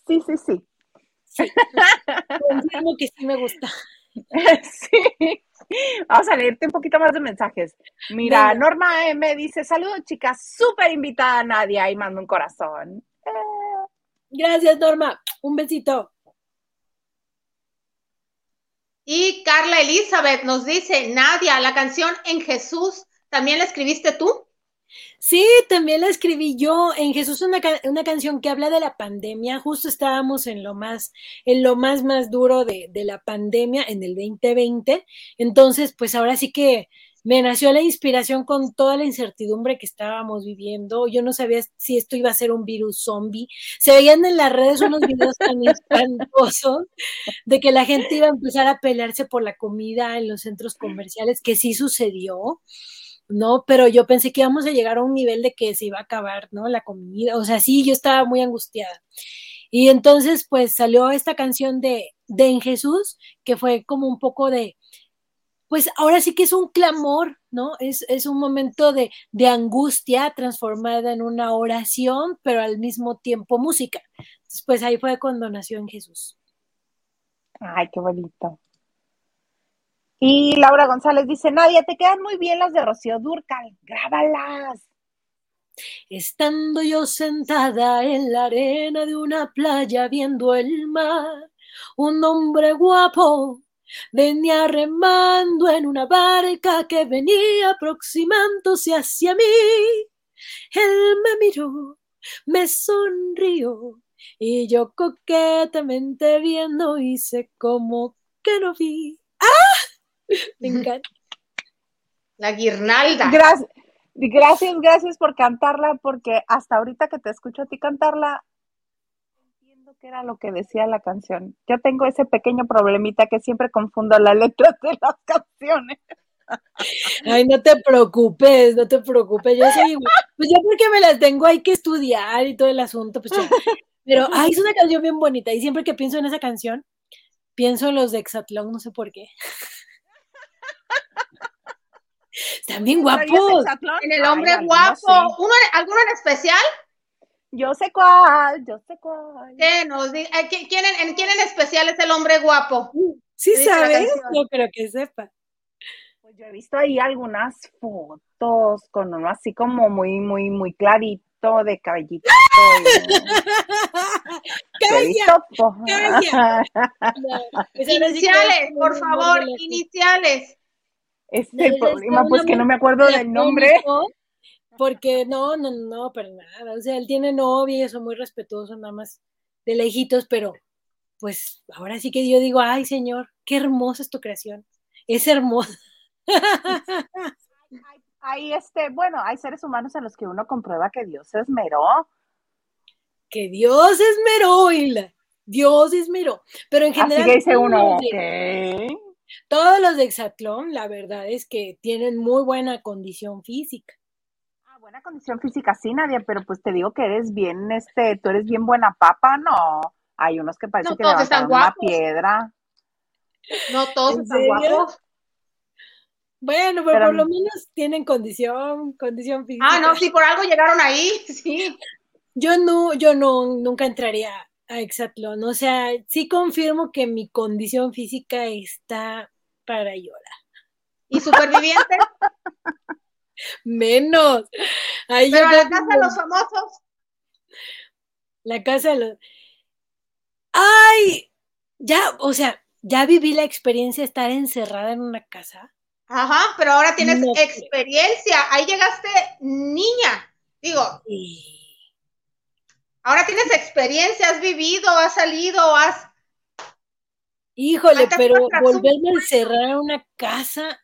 sí, sí, sí. Sí. que sí me gusta. Sí. Vamos a leerte un poquito más de mensajes. Mira, Norma M dice, saludos chicas, súper invitada Nadia y mando un corazón. Gracias Norma, un besito. Y Carla Elizabeth nos dice, Nadia, la canción En Jesús, ¿también la escribiste tú? Sí, también la escribí yo en Jesús, una, una canción que habla de la pandemia. Justo estábamos en lo más, en lo más, más duro de, de la pandemia en el 2020. Entonces, pues ahora sí que me nació la inspiración con toda la incertidumbre que estábamos viviendo. Yo no sabía si esto iba a ser un virus zombie. Se veían en las redes unos videos tan espantosos de que la gente iba a empezar a pelearse por la comida en los centros comerciales, que sí sucedió. ¿no? Pero yo pensé que íbamos a llegar a un nivel de que se iba a acabar, ¿no? La comida, o sea, sí, yo estaba muy angustiada. Y entonces, pues salió esta canción de, de En Jesús, que fue como un poco de, pues ahora sí que es un clamor, ¿no? Es, es un momento de, de, angustia transformada en una oración, pero al mismo tiempo música. Entonces, pues ahí fue cuando nació en Jesús. Ay, qué bonito. Y Laura González dice, Nadia, te quedan muy bien las de Rocío Durcal, grábalas. Estando yo sentada en la arena de una playa viendo el mar, un hombre guapo venía remando en una barca que venía aproximándose hacia mí. Él me miró, me sonrió y yo coquetamente viendo hice como que no vi. ¡Ah! Me encanta. La guirnalda. Gracias, gracias, gracias por cantarla, porque hasta ahorita que te escucho a ti cantarla, que era lo que decía la canción. Yo tengo ese pequeño problemita que siempre confundo las letras de las canciones. Ay, no te preocupes, no te preocupes. Yo soy igual. Pues yo porque me las tengo hay que estudiar y todo el asunto, pues Pero, ay, es una canción bien bonita y siempre que pienso en esa canción, pienso en los de Exatlón, no sé por qué. Están bien guapos. En el hombre guapo. ¿Uno, ¿Alguno en especial? Yo sé cuál, yo sé cuál. ¿Qué nos eh, ¿quién, en, ¿Quién en especial es el hombre guapo? Sí, sabes, no creo que sepa. Pues yo he visto ahí algunas fotos con uno así como muy, muy, muy clarito de cabellito. iniciales, por favor, iniciales. Este problema, pues que no me acuerdo del nombre. Porque no, no, no, pero nada. O sea, él tiene novia y eso muy respetuoso, nada más de lejitos, pero pues ahora sí que yo digo, ay, señor, qué hermosa es tu creación. Es hermosa. hay, este, bueno, hay seres humanos en los que uno comprueba que Dios se esmeró. Que Dios esmeró, Hilda. Dios esmeró. Pero en general. Así que dice uno, todos los de Exatlón, la verdad es que tienen muy buena condición física. Buena condición física, sí, Nadia, pero pues te digo que eres bien, este, tú eres bien buena papa, no. Hay unos que parece que levantaron una piedra. No todos están guapos. Bueno, pero, por lo menos tienen condición, condición física. Ah, no, sí, por algo llegaron ahí, sí. Yo no, yo no, nunca entraría a Exatlón. O sea, sí confirmo que mi condición física está para llorar. ¿Y superviviente? Menos. Pero la casa de los famosos. La casa de los. ¡Ay! Ya, o sea, ya viví la experiencia de estar encerrada en una casa. Ajá, pero ahora tienes experiencia. Ahí llegaste niña. Digo. Sí Ahora tienes experiencia, has vivido, has salido, has... Híjole, pero volverme a encerrar en una casa...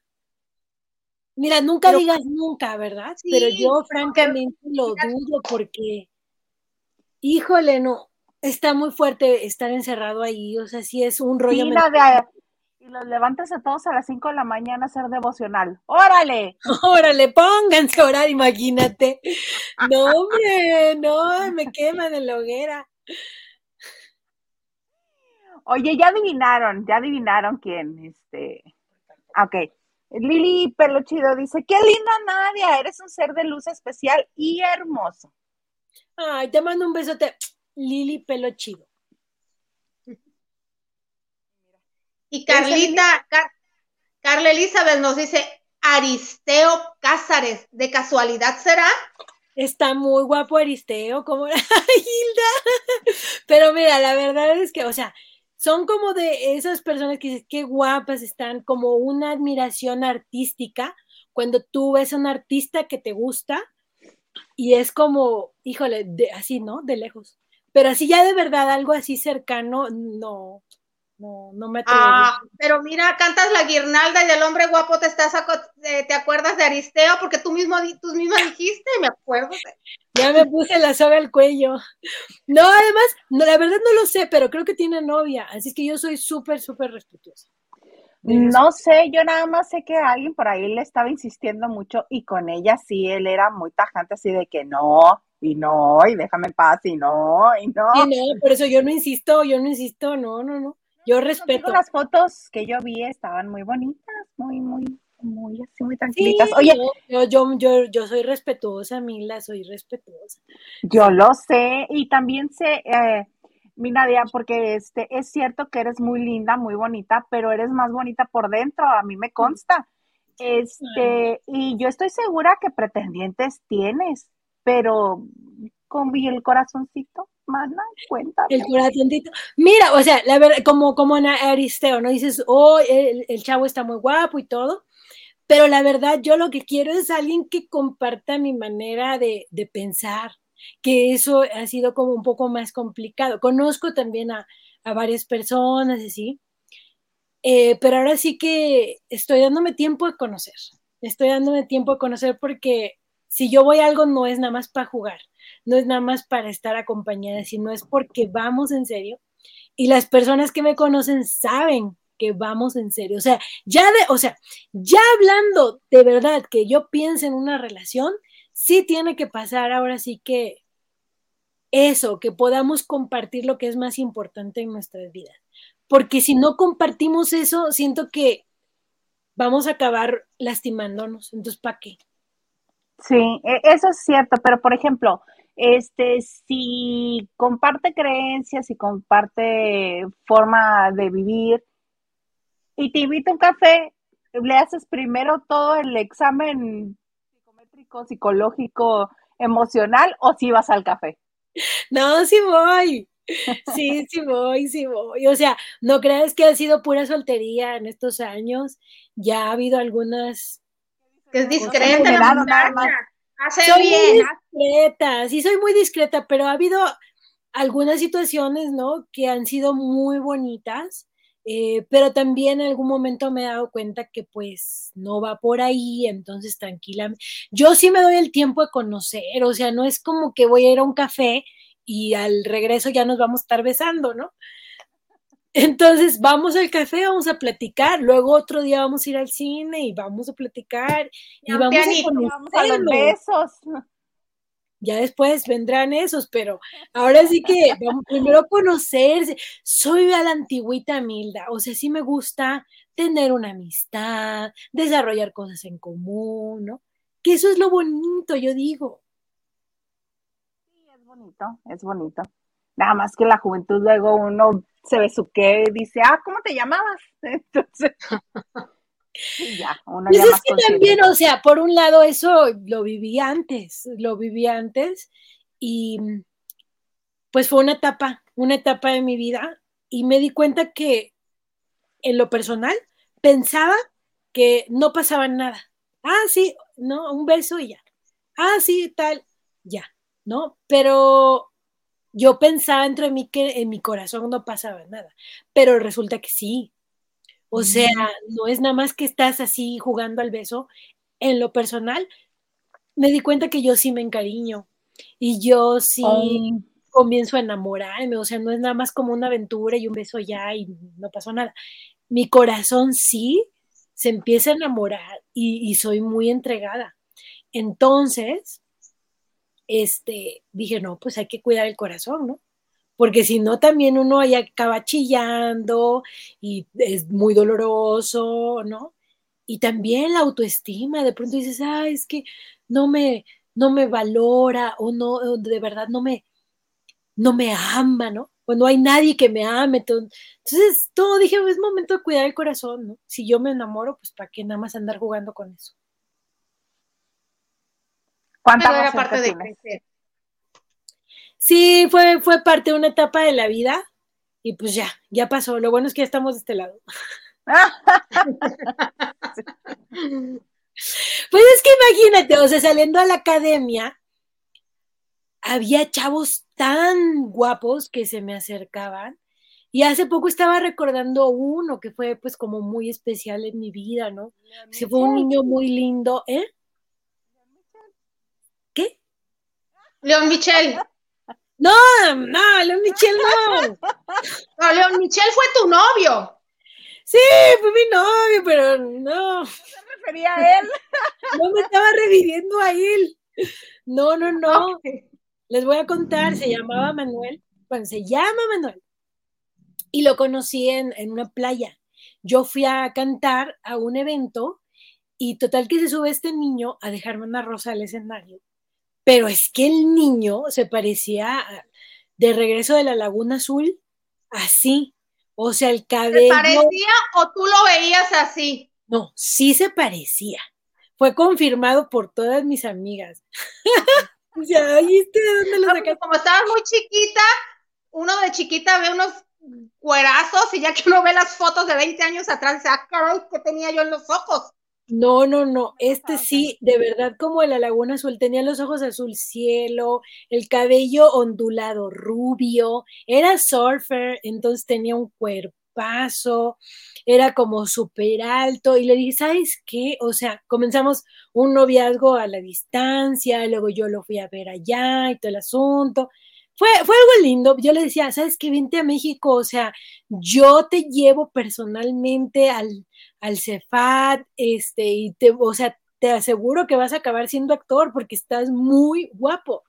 Mira, nunca digas nunca, ¿verdad? pero yo francamente lo dudo porque, híjole, no, está muy fuerte estar encerrado ahí, o sea, sí es un rollo. Sí, y los levantas a todos a las 5 de la mañana a hacer devocional. ¡Órale! ¡Órale! Pónganse a orar, imagínate. No, hombre, no, me queman en la hoguera. Oye, ya adivinaron, ya adivinaron quién, este. Ok. Lili Pelochido dice, qué linda Nadia, eres un ser de luz especial y hermoso. Ay, te mando un besote, Lili Pelochido. Y Carlita, Carla Elizabeth nos dice Aristeo Cázares, ¿de casualidad será? Está muy guapo Aristeo, como la Hilda. Pero mira, la verdad es que, o sea, son como de esas personas que dices, qué guapas están, como una admiración artística. Cuando tú ves a un artista que te gusta y es como, híjole, de, así, ¿no? De lejos. Pero así ya de verdad, algo así cercano, no, no, no me atrevo. Ah, pero mira, cantas la guirnalda y del hombre guapo te estás eh, te acuerdas de Aristeo porque tú mismo tú misma dijiste, me acuerdo. Ya me puse la soga al cuello. No, además, no, la verdad no lo sé, pero creo que tiene novia, así es que yo soy súper, súper respetuosa. No sé, yo nada más sé que alguien por ahí le estaba insistiendo mucho y con ella sí, él era muy tajante así de que no, y no, y déjame en paz, y no, y no. Y no, por eso yo no insisto, yo no insisto, no, no, no. Yo respeto. Las fotos que yo vi estaban muy bonitas, muy, muy, muy así, muy tranquilitas. Oye, yo, yo, yo, yo, soy respetuosa, Mila, soy respetuosa. Yo lo sé, y también sé, eh, mi Nadia, porque este, es cierto que eres muy linda, muy bonita, pero eres más bonita por dentro, a mí me consta. Este, y yo estoy segura que pretendientes tienes, pero con el corazoncito mana, cuenta. El corazoncito. Mira, o sea, la verdad, como, como en Aristeo, ¿no? Dices, oh, el, el, chavo está muy guapo y todo, pero la verdad, yo lo que quiero es alguien que comparta mi manera de, de pensar, que eso ha sido como un poco más complicado. Conozco también a, a varias personas, así, eh, pero ahora sí que estoy dándome tiempo de conocer, estoy dándome tiempo de conocer porque si yo voy a algo no es nada más para jugar, no es nada más para estar acompañada, sino es porque vamos en serio. Y las personas que me conocen saben que vamos en serio. O sea, ya de, o sea, ya hablando de verdad que yo piense en una relación, sí tiene que pasar ahora sí que eso, que podamos compartir lo que es más importante en nuestras vidas. Porque si no compartimos eso, siento que vamos a acabar lastimándonos. Entonces, ¿para qué? Sí, e, eso es cierto, pero por ejemplo, este, si comparte creencias y comparte forma de vivir y te invita a un café, le haces primero todo el examen psicométrico, psicológico, emocional o si vas al café. No, sí voy. Sí, sí voy, sí voy. O sea, no crees que ha sido pura soltería en estos años. Ya ha habido algunas. Que es discreta. Más. Hace soy bien. Muy discreta, sí soy muy discreta, pero ha habido algunas situaciones, ¿no? Que han sido muy bonitas, eh, pero también en algún momento me he dado cuenta que pues no va por ahí, entonces tranquila. Yo sí me doy el tiempo de conocer, o sea, no es como que voy a ir a un café y al regreso ya nos vamos a estar besando, ¿no? Entonces vamos al café, vamos a platicar, luego otro día vamos a ir al cine y vamos a platicar y vamos, a, los besos. Ya después vendrán esos, pero ahora sí que vamos primero a conocerse. Soy a la antigüita Milda, o sea, sí me gusta tener una amistad, desarrollar cosas en común, ¿no? Que eso es lo bonito, yo digo. Sí, es bonito, es bonito. Nada más que la juventud luego uno se besuque y dice, ah, ¿cómo te llamabas? Entonces, ya, uno pues es que también, o sea, por un lado eso lo viví antes, lo viví antes y pues fue una etapa, una etapa de mi vida y me di cuenta que en lo personal pensaba que no pasaba nada. Ah, sí, no, un beso y ya. Ah, sí, tal, ya, ¿no? Pero yo pensaba dentro de mí que en mi corazón no pasaba nada, pero resulta que sí. O sea, mm. no es nada más que estás así jugando al beso. En lo personal, me di cuenta que yo sí me encariño y yo sí comienzo a enamorarme. O sea, no es nada más como una aventura y un beso ya y no pasó nada. Mi corazón sí se empieza a enamorar y, y soy muy entregada. Entonces, este, dije, no, pues hay que cuidar el corazón, ¿no? Porque si no, también uno ahí acaba chillando y es muy doloroso, ¿no? Y también la autoestima, de pronto dices, ah, es que no me, no me valora o no, de verdad no me, no me ama, ¿no? o no hay nadie que me ame. Entonces, todo dije, es momento de cuidar el corazón, ¿no? Si yo me enamoro, pues para qué nada más andar jugando con eso. ¿Cuánta era parte de crecer? Sí, fue, fue parte de una etapa de la vida y pues ya, ya pasó. Lo bueno es que ya estamos de este lado. pues es que imagínate, o sea, saliendo a la academia, había chavos tan guapos que se me acercaban. Y hace poco estaba recordando uno que fue pues como muy especial en mi vida, ¿no? Se fue un niño muy lindo, ¿eh? ¿Qué? León Michel. No, no, León Michel no. No, León Michel fue tu novio. Sí, fue mi novio, pero no. No se refería a él. No me estaba reviviendo a él. No, no, no. Les voy a contar, se llamaba Manuel. Bueno, se llama Manuel. Y lo conocí en, en una playa. Yo fui a cantar a un evento y total que se sube este niño a dejarme una rosa al escenario pero es que el niño se parecía de regreso de la Laguna Azul, así. O sea, el cabello. ¿Se parecía o tú lo veías así? No, sí se parecía. Fue confirmado por todas mis amigas. o sea, ¿viste de dónde lo sacaste? Como estabas muy chiquita, uno de chiquita ve unos cuerazos y ya que uno ve las fotos de 20 años atrás, dice, ah, ¿qué tenía yo en los ojos? No, no, no. Este sí, de verdad, como la Laguna Azul, tenía los ojos azul cielo, el cabello ondulado rubio, era surfer, entonces tenía un cuerpazo, era como súper alto. Y le dije, ¿sabes qué? O sea, comenzamos un noviazgo a la distancia, luego yo lo fui a ver allá y todo el asunto. Fue, fue algo lindo. Yo le decía, ¿sabes qué? Vente a México, o sea, yo te llevo personalmente al al Cefat, este, y te, o sea, te aseguro que vas a acabar siendo actor porque estás muy guapo.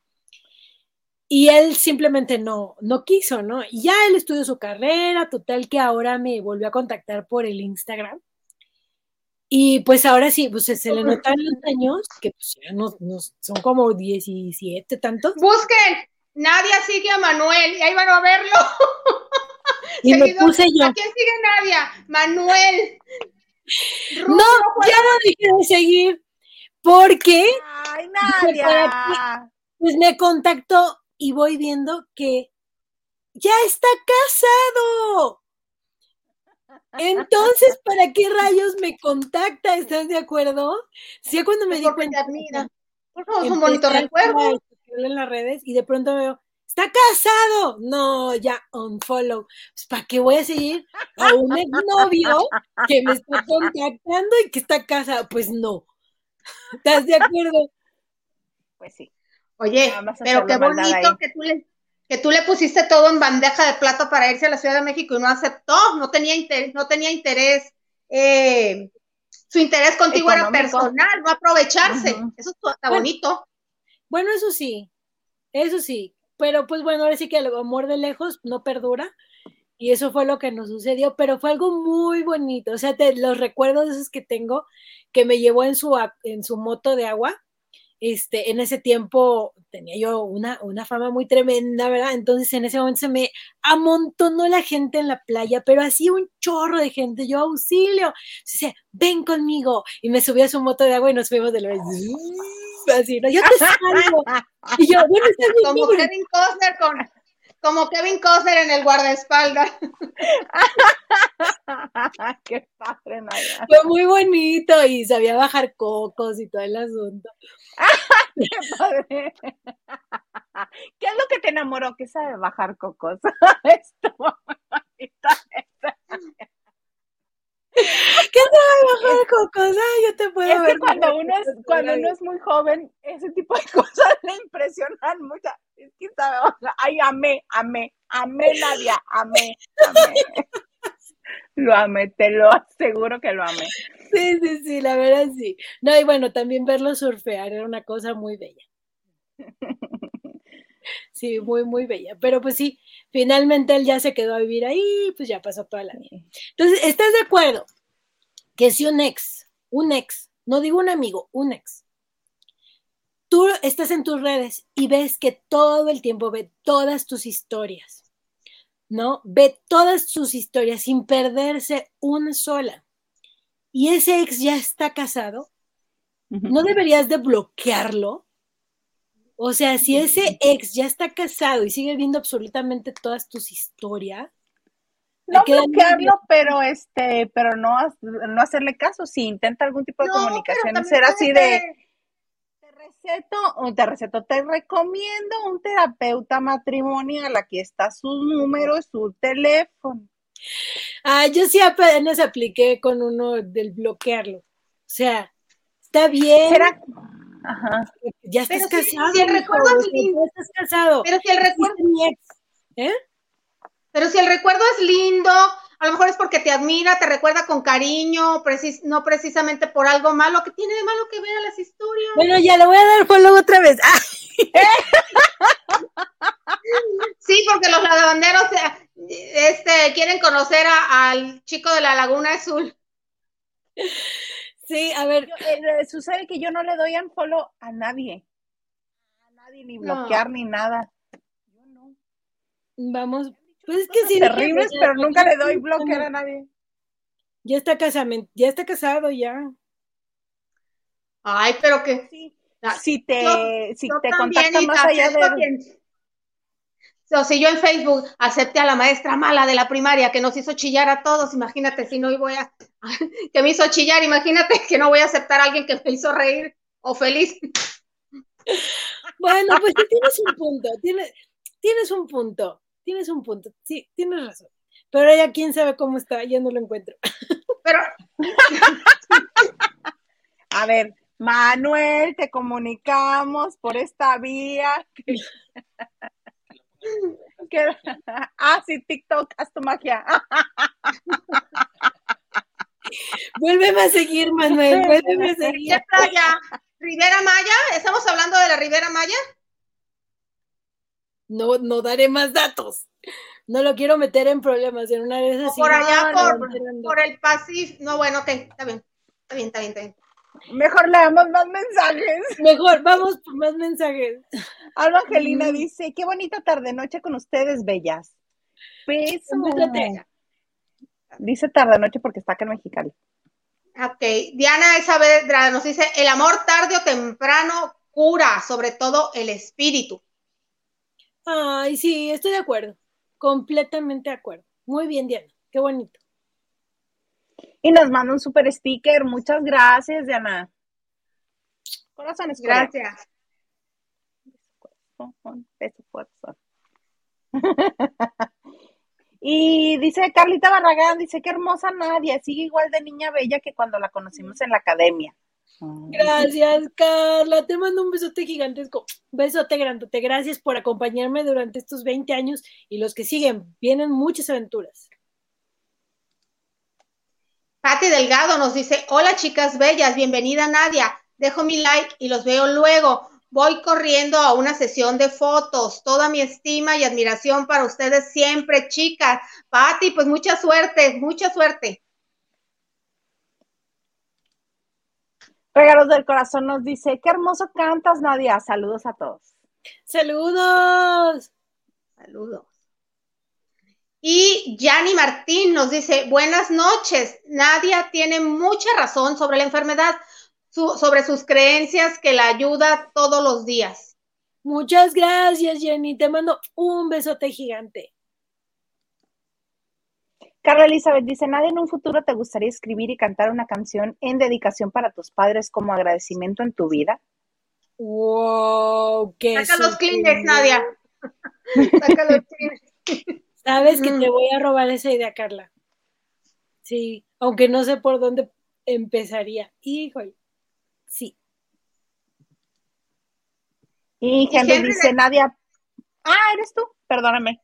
Y él simplemente no, no quiso, ¿no? Y ya él estudió su carrera, total que ahora me volvió a contactar por el Instagram. Y pues ahora sí, pues se, le notan los años, que pues ya no, son como 17 tantos. Busquen, Nadia sigue a Manuel y ahí van a verlo. Y me puse yo. ¿A quién sigue Nadia? Manuel no, ya no dije de seguir, porque Ay, Nadia. pues me contactó y voy viendo que ya está casado. Entonces, ¿para qué rayos me contacta? ¿Estás de acuerdo? Sí, cuando me di cuenta. Mira, por favor, un bonito recuerdo. En las redes y de pronto veo, está casado. No, ya unfollow. Pues, ¿Para qué voy a seguir a un novio que me está contactando y que está casado? Pues no. ¿Estás de acuerdo? Pues sí. Oye, pero qué bonito que tú, le, que tú le pusiste todo en bandeja de plata para irse a la Ciudad de México y no aceptó, no tenía interés, no tenía interés, eh, su interés contigo era personal, no aprovecharse. Eso está bonito. Bueno, eso sí, eso sí, pero pues bueno, ahora sí que el amor de lejos no perdura. Y eso fue lo que nos sucedió, pero fue algo muy bonito. O sea, los recuerdos esos que tengo, que me llevó en su, en su moto de agua. Este, en ese tiempo tenía yo una, una fama muy tremenda, ¿verdad? Entonces en ese momento se me amontonó la gente en la playa, pero así un chorro de gente, yo auxilio. Dice, ven conmigo. Y me subí a su moto de agua y nos fuimos de la así, ¿no? Yo te salgo. Y yo, bueno, Como Kevin Costner con, como Kevin Costner en el guardaespaldas. Qué padre, Naya. Fue muy bonito y sabía bajar cocos y todo el asunto. Qué padre. ¿Qué es lo que te enamoró? ¿Qué sabe bajar cocos? ¿Qué te va a cocos? Ay, yo te puedo es ver. Que cuando uno es, cuando uno es muy joven, ese tipo de cosas le impresionan mucho. Es que sabe, ay, amé, amé, amé Nadia, amé, amé. Lo amé, te lo aseguro que lo amé. Sí, sí, sí, la verdad sí. No, y bueno, también verlo surfear era una cosa muy bella. Sí, muy, muy bella. Pero pues sí, finalmente él ya se quedó a vivir ahí, pues ya pasó toda la vida. Entonces, ¿estás de acuerdo? Que si un ex, un ex, no digo un amigo, un ex, tú estás en tus redes y ves que todo el tiempo ve todas tus historias, ¿no? Ve todas sus historias sin perderse una sola. Y ese ex ya está casado, ¿no deberías de bloquearlo? O sea, si ese ex ya está casado y sigue viendo absolutamente todas tus historias, no bloquearlo, pero este, pero no, no hacerle caso. Si intenta algún tipo de comunicación, ser así de te receto, o te receto, te recomiendo un terapeuta matrimonial, aquí está su número, su teléfono. Ah, yo sí apenas apliqué con uno del bloquearlo. O sea, está bien. Ajá. Ya estás casado. Si, el recuerdo es lindo. estás casado. Pero si el recuerdo. ¿Eh? Pero si el recuerdo es lindo, a lo mejor es porque te admira, te recuerda con cariño, no precisamente por algo malo. ¿Qué tiene de malo que vea las historias? Bueno, ya le voy a dar follow otra vez. sí, porque los lavanderos este, quieren conocer al chico de la Laguna Azul. Sí, a ver. Eh, sucede que yo no le doy un follow a nadie. A nadie, ni bloquear, ni nada. Yo no. Vamos, pues es que sí. Terribles, pero nunca le doy bloquear a nadie. Ya está casado, ya está casado ya. Ay, pero que sí. Si te, si te contacta más allá de. O si yo en Facebook acepté a la maestra mala de la primaria que nos hizo chillar a todos, imagínate si no voy a, que me hizo chillar, imagínate que no voy a aceptar a alguien que me hizo reír o feliz. Bueno, pues tienes un punto, tienes, tienes un punto tienes un punto, sí, tienes razón. Pero ya quién sabe cómo está, ya no lo encuentro. Pero. A ver, Manuel, te comunicamos por esta vía. ah, sí, TikTok, haz tu magia. Vuélveme a seguir, Manuel, vuélveme a seguir. Rivera Maya, ¿estamos hablando de la Rivera Maya? no, no daré más datos. No lo quiero meter en problemas en una de esas. por allá, por, el Pacífico. No, bueno, ok, está bien. Está bien, está bien, está bien. Mejor leamos más mensajes. Mejor, vamos por más mensajes. Alba Angelina dice, qué bonita tarde noche con ustedes, bellas. Beso. Dice tarde noche porque está acá en Mexicali. Ok, Diana Isabel nos dice, el amor tarde o temprano cura, sobre todo el espíritu. Ay, sí, estoy de acuerdo. Completamente de acuerdo. Muy bien, Diana. Qué bonito. Y nos manda un super sticker. Muchas gracias, Diana. Corazones. Gracias. y dice Carlita Barragán, dice qué hermosa Nadia, sigue igual de niña bella que cuando la conocimos en la academia. Gracias, Carla. Te mando un besote gigantesco. Besote grandote. Gracias por acompañarme durante estos 20 años y los que siguen. Vienen muchas aventuras. Pati Delgado nos dice: Hola, chicas bellas. Bienvenida, Nadia. Dejo mi like y los veo luego. Voy corriendo a una sesión de fotos. Toda mi estima y admiración para ustedes siempre, chicas. Pati, pues mucha suerte, mucha suerte. Regalos del Corazón nos dice, qué hermoso cantas, Nadia. Saludos a todos. Saludos. Saludos. Y Yanni Martín nos dice, buenas noches. Nadia tiene mucha razón sobre la enfermedad, sobre sus creencias que la ayuda todos los días. Muchas gracias, Jenny. Te mando un besote gigante. Carla Elizabeth dice, ¿nadie en un futuro te gustaría escribir y cantar una canción en dedicación para tus padres como agradecimiento en tu vida? Wow, qué Saca los Kleenex, Nadia. Saca los Kleenex. Sabes que te voy a robar esa idea, Carla. Sí, aunque no sé por dónde empezaría. Híjole, sí. Y Henry, dice, Nadia, ah, eres tú, perdóname.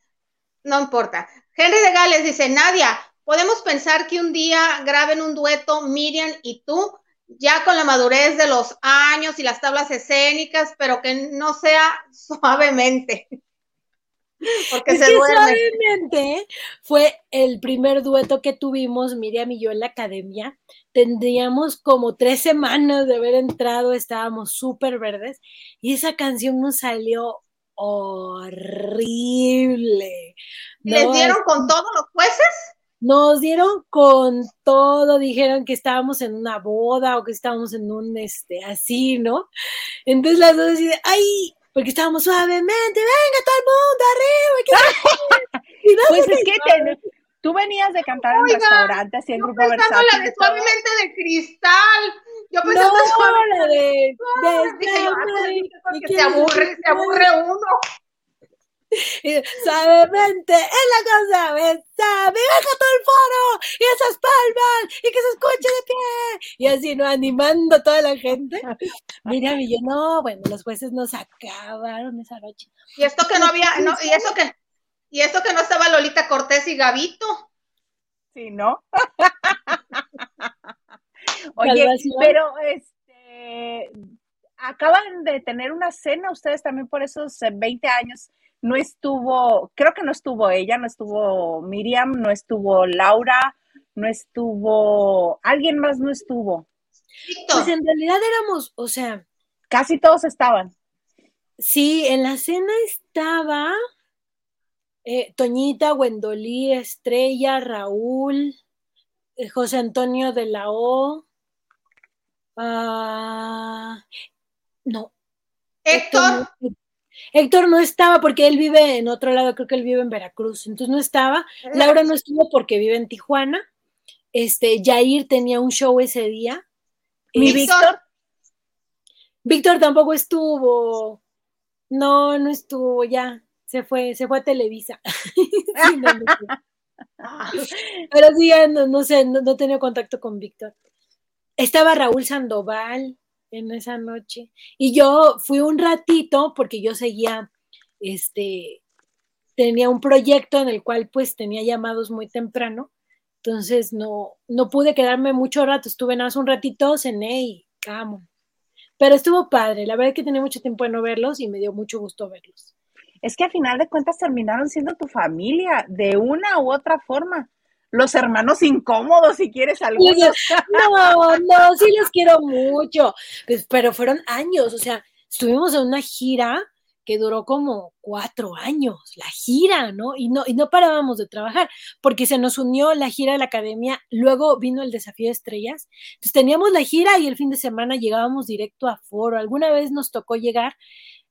No importa. Henry de Gales dice, Nadia, podemos pensar que un día graben un dueto Miriam y tú, ya con la madurez de los años y las tablas escénicas, pero que no sea suavemente. Porque se Suavemente fue el primer dueto que tuvimos Miriam y yo en la academia. Tendríamos como tres semanas de haber entrado, estábamos súper verdes y esa canción nos salió horrible ¿Les dieron con todos los jueces? Nos dieron con todo, dijeron que estábamos en una boda o que estábamos en un, este, así, ¿no? Entonces las dos decían, ay, porque estábamos suavemente, venga todo el mundo, arriba. pues es que tú venías de cantar en restaurantes y en grupo versátil. la de suavemente de cristal. Yo pensando no, suavemente. la de, de, Dije yo, ah, se aburre, se aburre uno. Suavemente en la casa besa, me baja todo el foro y esas palmas y que se escuche de pie. Y así, ¿no? Animando a toda la gente. Mira, y yo, no, bueno, los jueces nos acabaron esa noche. Y esto que no había, no, y eso que, y esto que no estaba Lolita Cortés y Gavito. Sí, ¿no? Oye, pero este acaban de tener una cena ustedes también por esos 20 eh, años no estuvo, creo que no estuvo ella, no estuvo Miriam, no estuvo Laura, no estuvo, alguien más no estuvo. Pues en realidad éramos, o sea. Casi todos estaban. Sí, en la cena estaba eh, Toñita, Wendolí, Estrella, Raúl, eh, José Antonio de la O. Ah, no. Héctor. Héctor no estaba porque él vive en otro lado, creo que él vive en Veracruz, entonces no estaba. Laura no estuvo porque vive en Tijuana. Este, Jair tenía un show ese día. ¿Mi Víctor? Víctor tampoco estuvo. No, no estuvo, ya. Se fue, se fue a Televisa. Pero sí, ya no, sé, no, no tenía contacto con Víctor. Estaba Raúl Sandoval en esa noche. Y yo fui un ratito porque yo seguía, este, tenía un proyecto en el cual pues tenía llamados muy temprano, entonces no, no pude quedarme mucho rato, estuve nada más un ratito, cené y vamos. Pero estuvo padre, la verdad es que tenía mucho tiempo de no verlos y me dio mucho gusto verlos. Es que a final de cuentas terminaron siendo tu familia de una u otra forma los hermanos incómodos, si quieres algunos. No, no, sí los quiero mucho, pues, pero fueron años, o sea, estuvimos en una gira que duró como cuatro años, la gira, ¿no? Y no, y no parábamos de trabajar, porque se nos unió la gira de la academia, luego vino el desafío de estrellas, entonces teníamos la gira y el fin de semana llegábamos directo a foro, alguna vez nos tocó llegar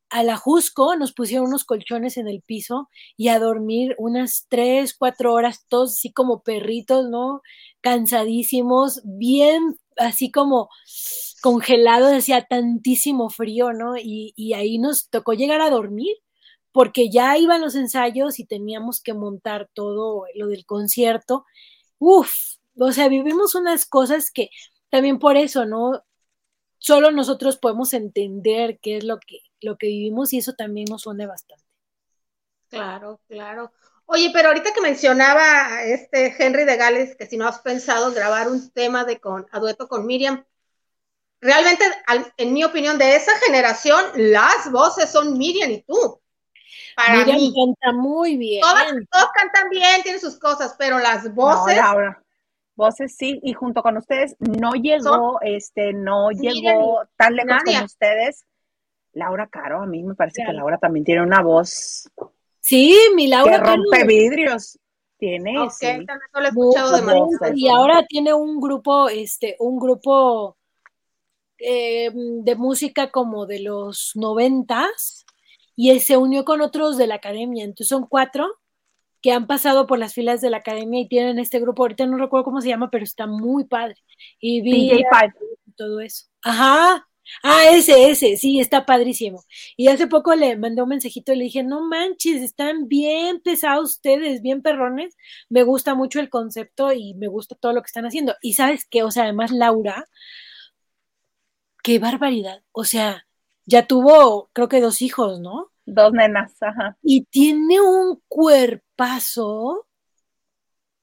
a la Jusco nos pusieron unos colchones en el piso y a dormir unas tres, cuatro horas, todos así como perritos, ¿no? Cansadísimos, bien así como congelados, hacía tantísimo frío, ¿no? Y, y ahí nos tocó llegar a dormir porque ya iban los ensayos y teníamos que montar todo lo del concierto. Uf, o sea, vivimos unas cosas que también por eso, ¿no? Solo nosotros podemos entender qué es lo que lo que vivimos y eso también nos une bastante. Claro, claro. Oye, pero ahorita que mencionaba este Henry de Gales, que si no has pensado grabar un tema de con, a dueto con Miriam, realmente, en mi opinión, de esa generación, las voces son Miriam y tú. Para Miriam mí. canta muy bien. Todos, cantan bien, tienen sus cosas, pero las voces. voces sí, y junto con ustedes no llegó, este, no llegó tan lejos como ustedes Laura Caro, a mí me parece que Laura también tiene una voz. Sí, mi Laura. Que rompe vidrios. Tiene. sí. lo he escuchado de Y ahora tiene un grupo, este, un grupo eh, de música como de los noventas y se unió con otros de la academia. Entonces son cuatro que han pasado por las filas de la academia y tienen este grupo. Ahorita no recuerdo cómo se llama, pero está muy padre. Y DJ todo eso. Ajá, Ah, ese, ese, sí, está padrísimo. Y hace poco le mandé un mensajito y le dije, no manches, están bien pesados ustedes, bien perrones. Me gusta mucho el concepto y me gusta todo lo que están haciendo. Y sabes qué, o sea, además Laura, qué barbaridad. O sea, ya tuvo, creo que dos hijos, ¿no? Dos nenas, ajá. Y tiene un cuerpazo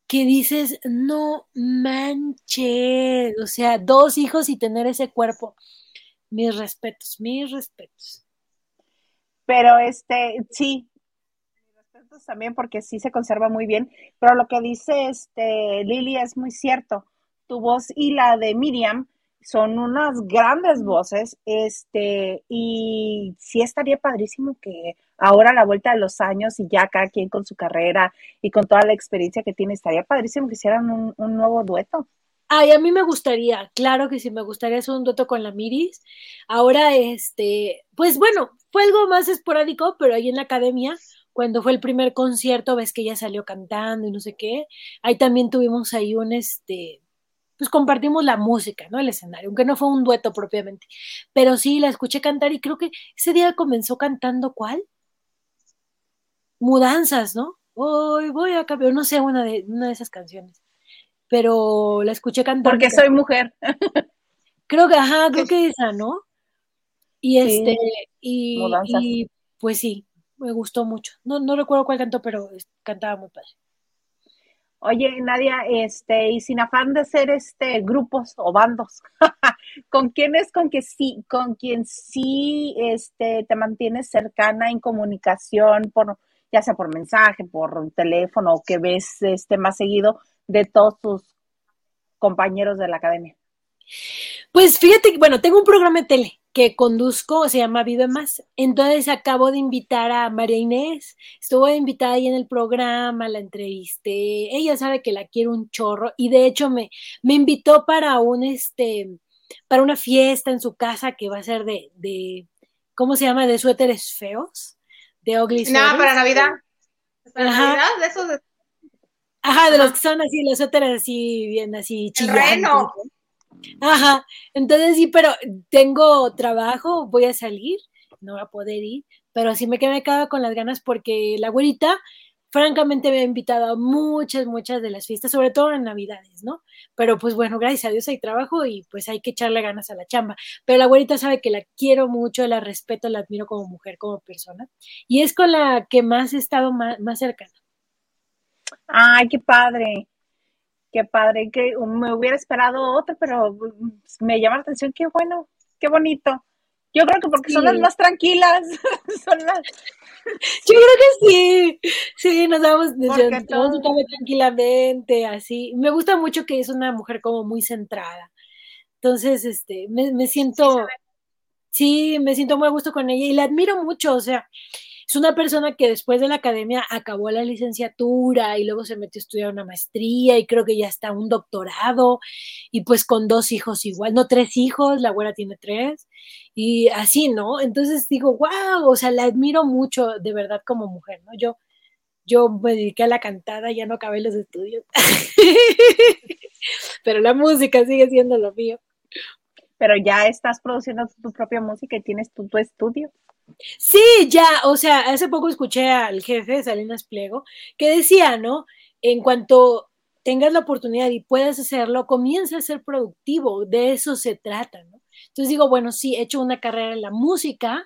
que dices, no manches, o sea, dos hijos y tener ese cuerpo mis respetos, mis respetos. Pero este, sí, respetos también porque sí se conserva muy bien, pero lo que dice este Lili es muy cierto. Tu voz y la de Miriam son unas grandes voces, este, y sí estaría padrísimo que ahora a la vuelta de los años y ya cada quien con su carrera y con toda la experiencia que tiene, estaría padrísimo que hicieran un nuevo dueto. Ay, a mí me gustaría, claro que sí, me gustaría hacer un dueto con la Miris. Ahora, este, pues bueno, fue algo más esporádico, pero ahí en la academia, cuando fue el primer concierto, ves que ella salió cantando y no sé qué, ahí también tuvimos ahí un, este, pues compartimos la música, ¿no? El escenario, aunque no fue un dueto propiamente, pero sí la escuché cantar y creo que ese día comenzó cantando ¿cuál? Mudanzas, ¿no? Hoy voy a cambiar, no sé, una de, una de esas canciones, pero la escuché cantar. Porque soy mujer. Creo que, ajá, creo que esa, ¿no? Y este, y, y, pues sí, me gustó mucho. No, no recuerdo cuál cantó, pero cantaba muy padre. Oye, Nadia, este, y sin afán de ser este grupos o bandos, ¿con quién es con que sí, con quien sí este te mantienes cercana en comunicación por ya sea por mensaje, por teléfono o que ves este más seguido de todos tus compañeros de la academia? Pues fíjate, bueno, tengo un programa de tele que conduzco, se llama Vive Más. Entonces acabo de invitar a María Inés, estuvo invitada ahí en el programa, la entrevisté, ella sabe que la quiero un chorro y de hecho me, me invitó para un, este, para una fiesta en su casa que va a ser de, de ¿cómo se llama? De suéteres feos, de ugly Nada, para Navidad. ¿Para Navidad? De esos de... Ajá, de los que son así, los suéteres así, bien así, chillantes. Ajá, entonces sí, pero tengo trabajo, voy a salir, no voy a poder ir, pero sí me quedé quedado con las ganas porque la güerita, francamente, me ha invitado a muchas, muchas de las fiestas, sobre todo en Navidades, ¿no? Pero pues bueno, gracias a Dios hay trabajo y pues hay que echarle ganas a la chamba. Pero la güerita sabe que la quiero mucho, la respeto, la admiro como mujer, como persona, y es con la que más he estado más, más cercana. Ay, qué padre qué padre, que me hubiera esperado otra, pero mm, me llama la atención, qué bueno, qué bonito. Yo creo que porque son las más tranquilas. son las... Yo creo que sí. Sí, nos damos, nos tranquilamente, así. Me gusta mucho que es una mujer como muy centrada. Entonces, este, me, me siento, sí, me siento muy a gusto con ella y la admiro mucho. O sea, es una persona que después de la academia acabó la licenciatura y luego se metió a estudiar una maestría y creo que ya está un doctorado y pues con dos hijos igual, no tres hijos, la abuela tiene tres y así, ¿no? Entonces digo, wow, o sea, la admiro mucho de verdad como mujer, ¿no? Yo, yo me dediqué a la cantada, ya no acabé los estudios, pero la música sigue siendo lo mío. Pero ya estás produciendo tu propia música y tienes tu, tu estudio. Sí, ya, o sea, hace poco escuché al jefe Salinas Pliego que decía, ¿no? En cuanto tengas la oportunidad y puedas hacerlo, comienza a ser productivo, de eso se trata, ¿no? Entonces digo, bueno, sí, he hecho una carrera en la música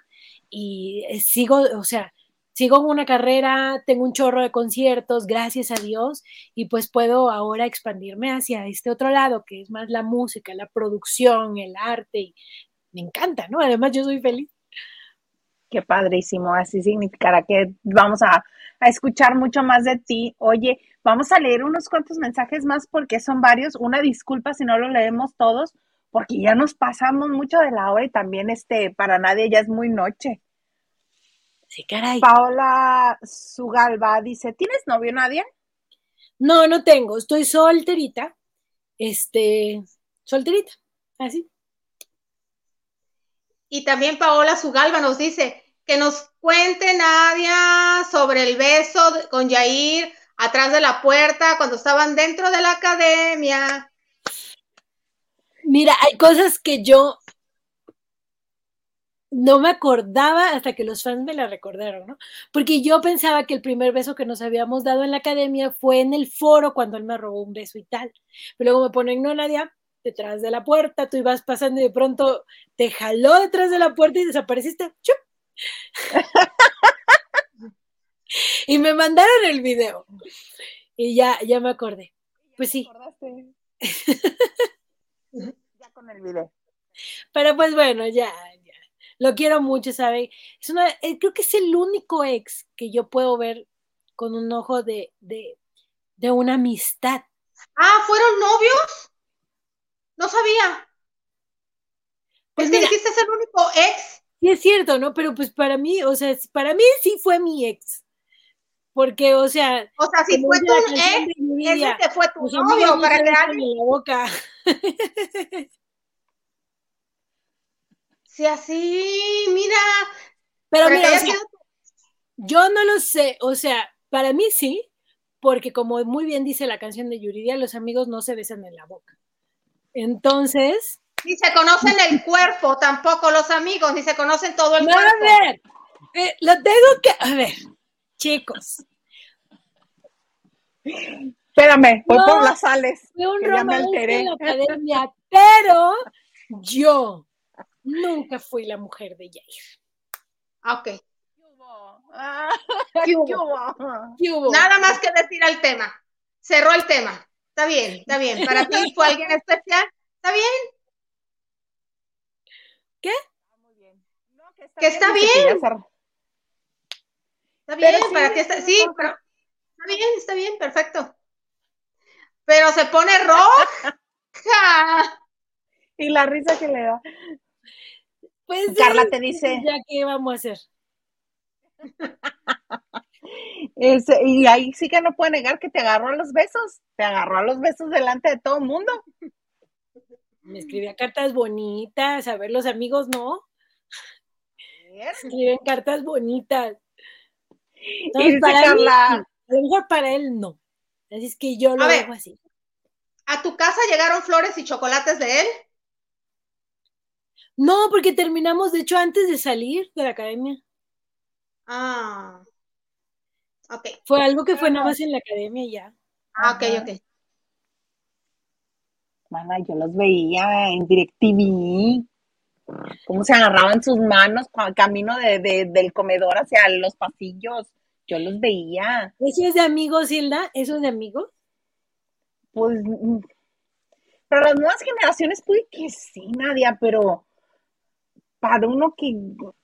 y eh, sigo, o sea, sigo una carrera, tengo un chorro de conciertos, gracias a Dios, y pues puedo ahora expandirme hacia este otro lado, que es más la música, la producción, el arte, y me encanta, ¿no? Además, yo soy feliz. Qué padrísimo, así significará que vamos a, escuchar mucho más de ti. Oye, vamos a leer unos cuantos mensajes más porque son varios. Una disculpa si no lo leemos todos, porque ya nos pasamos mucho de la hora y también este, para nadie ya es muy noche. Sí, caray. Paola Sugalva dice, ¿tienes novio, Nadia? No, no tengo, estoy solterita. Este, solterita, así. Y también Paola Sugalva nos dice que nos cuente Nadia sobre el beso con Yair atrás de la puerta cuando estaban dentro de la academia. Mira, hay cosas que yo no me acordaba hasta que los fans me la recordaron, ¿no? Porque yo pensaba que el primer beso que nos habíamos dado en la academia fue en el foro cuando él me robó un beso y tal. Pero luego me ponen, no, Nadia, detrás de la puerta, tú ibas pasando y de pronto te jaló detrás de la puerta y desapareciste. y me mandaron el video. Y ya, ya me acordé. Pues sí. ya con el video. Pero pues bueno, ya, ya. Lo quiero mucho, ¿sabe? Es una, eh, creo que es el único ex que yo puedo ver con un ojo de, de, de una amistad. Ah, ¿fueron novios? No sabía. Pues es que dijiste es el único ex Sí es cierto, ¿no? Pero pues para mí, o sea, para mí sí fue mi ex. Porque, o sea. O sea, si fue tu ex, ese te fue tu novio para que alguien. la boca. Sí, así, mira. Pero mira, yo no lo sé, o sea, para mí sí, porque como muy bien dice la canción de Yuridia, los amigos no se besan en la boca. Entonces. Ni se conocen el cuerpo, tampoco los amigos, ni se conocen todo el cuerpo. A ver, eh, lo tengo que. A ver, chicos. Espérame, voy por las sales. Fue un romance en la academia, pero yo nunca fui la mujer de Jair. Ah, ok. ¿Qué hubo? Nada más que decir al tema. Cerró el tema. Está bien, está bien. Para ti fue alguien especial. ¿Está bien? ¿Qué? Muy bien. que está bien. Está bien, para ti está. Sí, pero. Está bien, está bien, perfecto. Pero se pone roja. y la risa que le da. Pues Carla te dice. Ya qué vamos a hacer. y ahí sí que no puede negar que te agarró a los besos, te agarró a los besos delante de todo el mundo. Me escribía cartas bonitas, a ver, los amigos no. Escriben cartas bonitas. y Carla... a lo mejor para él no. Así es que yo lo hago así. ¿A tu casa llegaron flores y chocolates de él? No, porque terminamos, de hecho, antes de salir de la academia. Ah. Ok. Fue algo que fue nada más en la academia y ya. Ah, ok, ok. Mana, yo los veía en DirecTV, cómo se agarraban sus manos camino de, del comedor hacia los pasillos. Yo los veía. ¿Eso es de amigos, Hilda? ¿Eso es de amigos? Pues, mm, pero las nuevas generaciones puede que sí, Nadia, pero para uno que...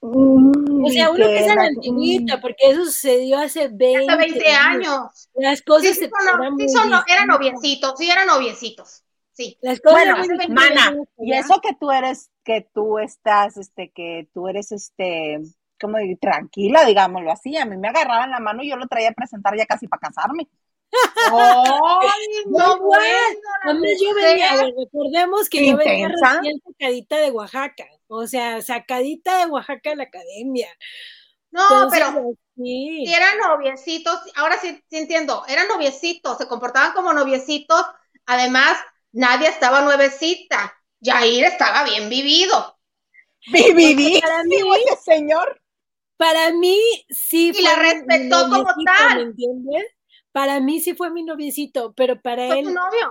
o sea, uno que, es a la antigüita, porque eso sucedió hace 20, hace 20 años. Las cosas sí, son, no, eran noviecitos, sí, eran noviecitos. Sí. Las cosas bueno, mana, y eso que tú eres, que tú estás, este, que tú eres, este, como tranquila, digámoslo así. A mí me agarraban la mano y yo lo traía a presentar ya casi para casarme. ¡Ay, no, bueno! yo venía, recordemos que yo venía recién sacadita de Oaxaca, o sea, sacadita de Oaxaca en la academia. No, pero sí. eran noviecitos, ahora sí, sí entiendo, eran noviecitos, se comportaban como noviecitos, además nadie estaba nuevecita, Jair estaba bien vivido. Vividísimo ese señor. Para mí sí y la respetó como tal. ¿Me entiendes? Para mí sí fue mi noviecito, pero para él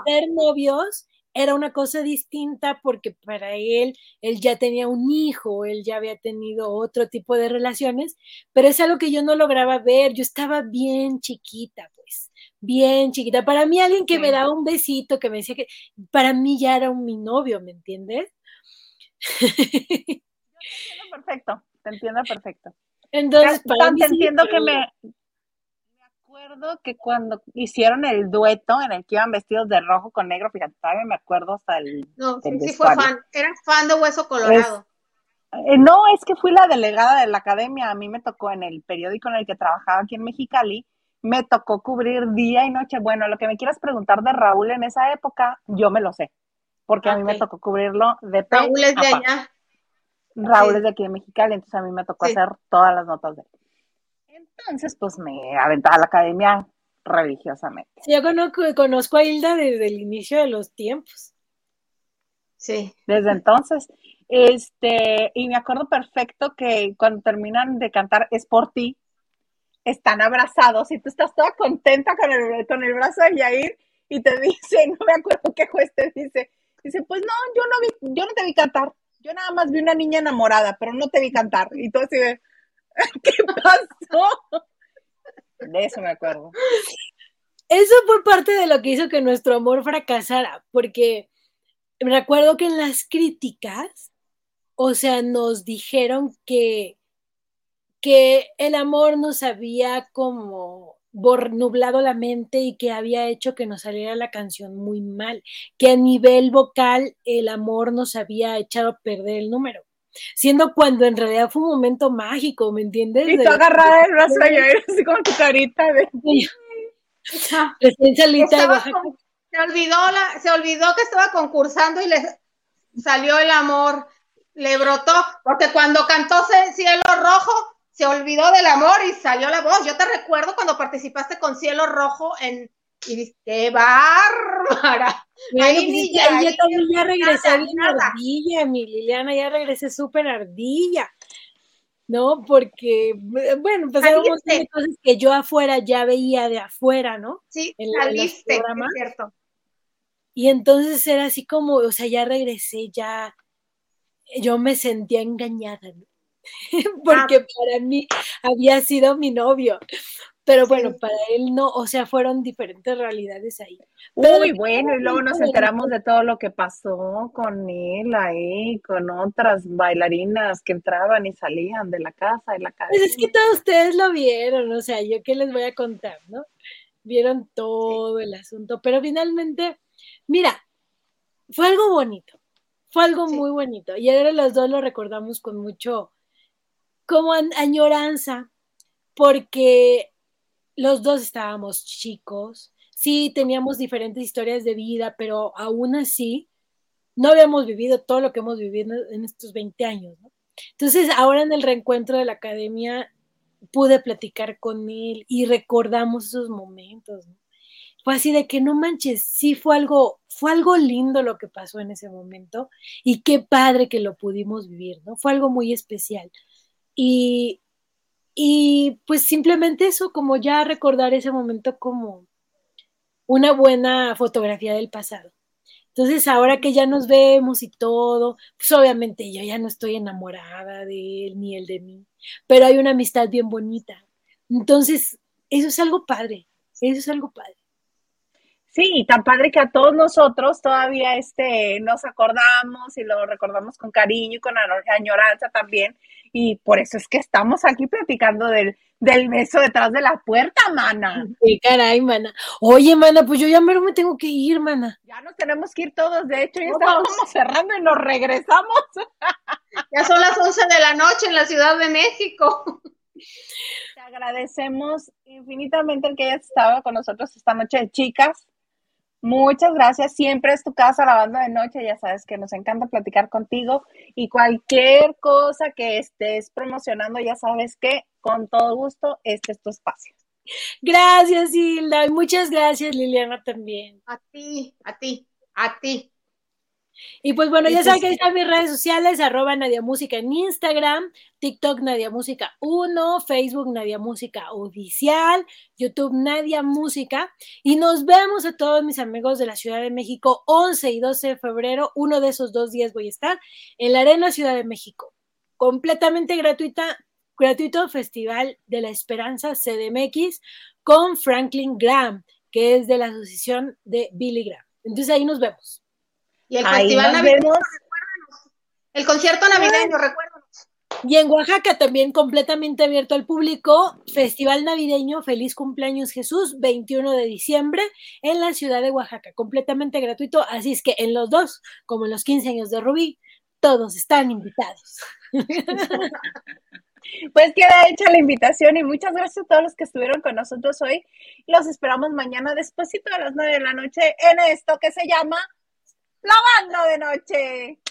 ser novios era una cosa distinta porque para él, él ya tenía un hijo, él ya había tenido otro tipo de relaciones, pero es algo que yo no lograba ver, yo estaba bien chiquita, pues, bien chiquita. Para mí alguien que me daba un besito, que me decía que, para mí ya era un, mi novio, ¿me entiendes? Yo te entiendo perfecto, te entiendo perfecto. Entonces, para mí te entiendo que me, acuerdo que cuando hicieron el dueto en el que iban vestidos de rojo con negro, fíjate, todavía me acuerdo hasta el. No, sí, sí fue fan. Eras fan de Hueso Colorado. Eh, no, es que fui la delegada de la academia. A mí me tocó en el periódico en el que trabajaba aquí en Mexicali, me tocó cubrir día y noche. Bueno, lo que me quieras preguntar de Raúl en esa época, yo me lo sé, porque a mí me tocó cubrirlo de Raúl es de allá. Raúl es de aquí de Mexicali, entonces a mí me tocó hacer todas las notas de él. Entonces, pues me aventaba a la academia religiosamente. yo conozco, conozco a Hilda desde el inicio de los tiempos. Sí. Desde entonces. Este, y me acuerdo perfecto que cuando terminan de cantar Es por ti, están abrazados y tú estás toda contenta con el, con el brazo de Yair y te dice, no me acuerdo qué juez te dice, dice, pues no, yo no vi, yo no te vi cantar, yo nada más vi una niña enamorada, pero no te vi cantar. Y tú así de, ¿Qué pasó? De eso me acuerdo. Eso fue parte de lo que hizo que nuestro amor fracasara, porque recuerdo que en las críticas, o sea, nos dijeron que, que el amor nos había como nublado la mente y que había hecho que nos saliera la canción muy mal, que a nivel vocal el amor nos había echado a perder el número. Siendo cuando en realidad fue un momento mágico, ¿me entiendes? Y tú agarrada del brazo y así como tu carita de... Recién salita se olvidó la, se olvidó que estaba concursando y le salió el amor, le brotó, porque cuando cantó Cielo Rojo, se olvidó del amor y salió la voz. Yo te recuerdo cuando participaste con Cielo Rojo en y dices, qué bárbara. ahí, pues, ya, ya, también ya regresé bien ardilla, mi Liliana, ya regresé súper ardilla. ¿no? Porque, bueno, pasaron un montón de cosas que yo afuera ya veía de afuera, ¿no? Sí, en saliste, es cierto. Y entonces era así como, o sea, ya regresé, ya, yo me sentía engañada, ¿no? Porque ah. para mí había sido mi novio. Pero bueno, para él no, o sea, fueron diferentes realidades ahí. Uy, bueno, y luego nos enteramos de todo lo que pasó con él ahí, con otras bailarinas que entraban y salían de la casa, de la casa. Pues es que todos ustedes lo vieron, o sea, yo qué les voy a contar, ¿no? Vieron todo el asunto, pero finalmente, mira, fue algo bonito, fue algo muy bonito, y ahora los dos lo recordamos con mucho, como añoranza, porque los dos estábamos chicos, sí teníamos diferentes historias de vida, pero aún así no habíamos vivido todo lo que hemos vivido en estos 20 años. Entonces, ahora en el reencuentro de la academia pude platicar con él y recordamos esos momentos. Fue así de que no manches, sí fue algo, fue algo lindo lo que pasó en ese momento y qué padre que lo pudimos vivir, ¿no? Fue algo muy especial. Y, y pues simplemente eso, como ya recordar ese momento como una buena fotografía del pasado. Entonces, ahora que ya nos vemos y todo, pues obviamente yo ya no estoy enamorada de él ni él de mí, pero hay una amistad bien bonita. Entonces, eso es algo padre, eso es algo padre. Sí, tan padre que a todos nosotros todavía este, nos acordamos y lo recordamos con cariño y con añoranza también. Y por eso es que estamos aquí platicando del, del beso detrás de la puerta, mana. Sí, caray, mana. Oye, mana, pues yo ya mero me tengo que ir, mana. Ya nos tenemos que ir todos, de hecho, ya estamos cerrando y nos regresamos. Ya son las 11 de la noche en la Ciudad de México. Te agradecemos infinitamente el que hayas estado con nosotros esta noche, chicas. Muchas gracias. Siempre es tu casa la banda de noche. Ya sabes que nos encanta platicar contigo y cualquier cosa que estés promocionando, ya sabes que con todo gusto este es tu espacio. Gracias, Hilda. Muchas gracias, Liliana, también. A ti, a ti, a ti. Y pues bueno, ya saben que ahí están mis redes sociales, arroba Nadia Música en Instagram, TikTok Nadia Música 1, Facebook Nadia Música Oficial, YouTube Nadia Música. Y nos vemos a todos mis amigos de la Ciudad de México 11 y 12 de febrero. Uno de esos dos días voy a estar en la Arena Ciudad de México. Completamente gratuita, gratuito Festival de la Esperanza CDMX con Franklin Graham, que es de la Asociación de Billy Graham. Entonces ahí nos vemos. Y el festival navideño, recuérdanos. El concierto navideño, recuérdanos. Y en Oaxaca también completamente abierto al público, Festival Navideño Feliz Cumpleaños Jesús, 21 de diciembre, en la ciudad de Oaxaca, completamente gratuito. Así es que en los dos, como en los 15 años de Rubí, todos están invitados. Pues queda hecha la invitación y muchas gracias a todos los que estuvieron con nosotros hoy. Los esperamos mañana despuesito a las 9 de la noche en esto que se llama lavando de noche.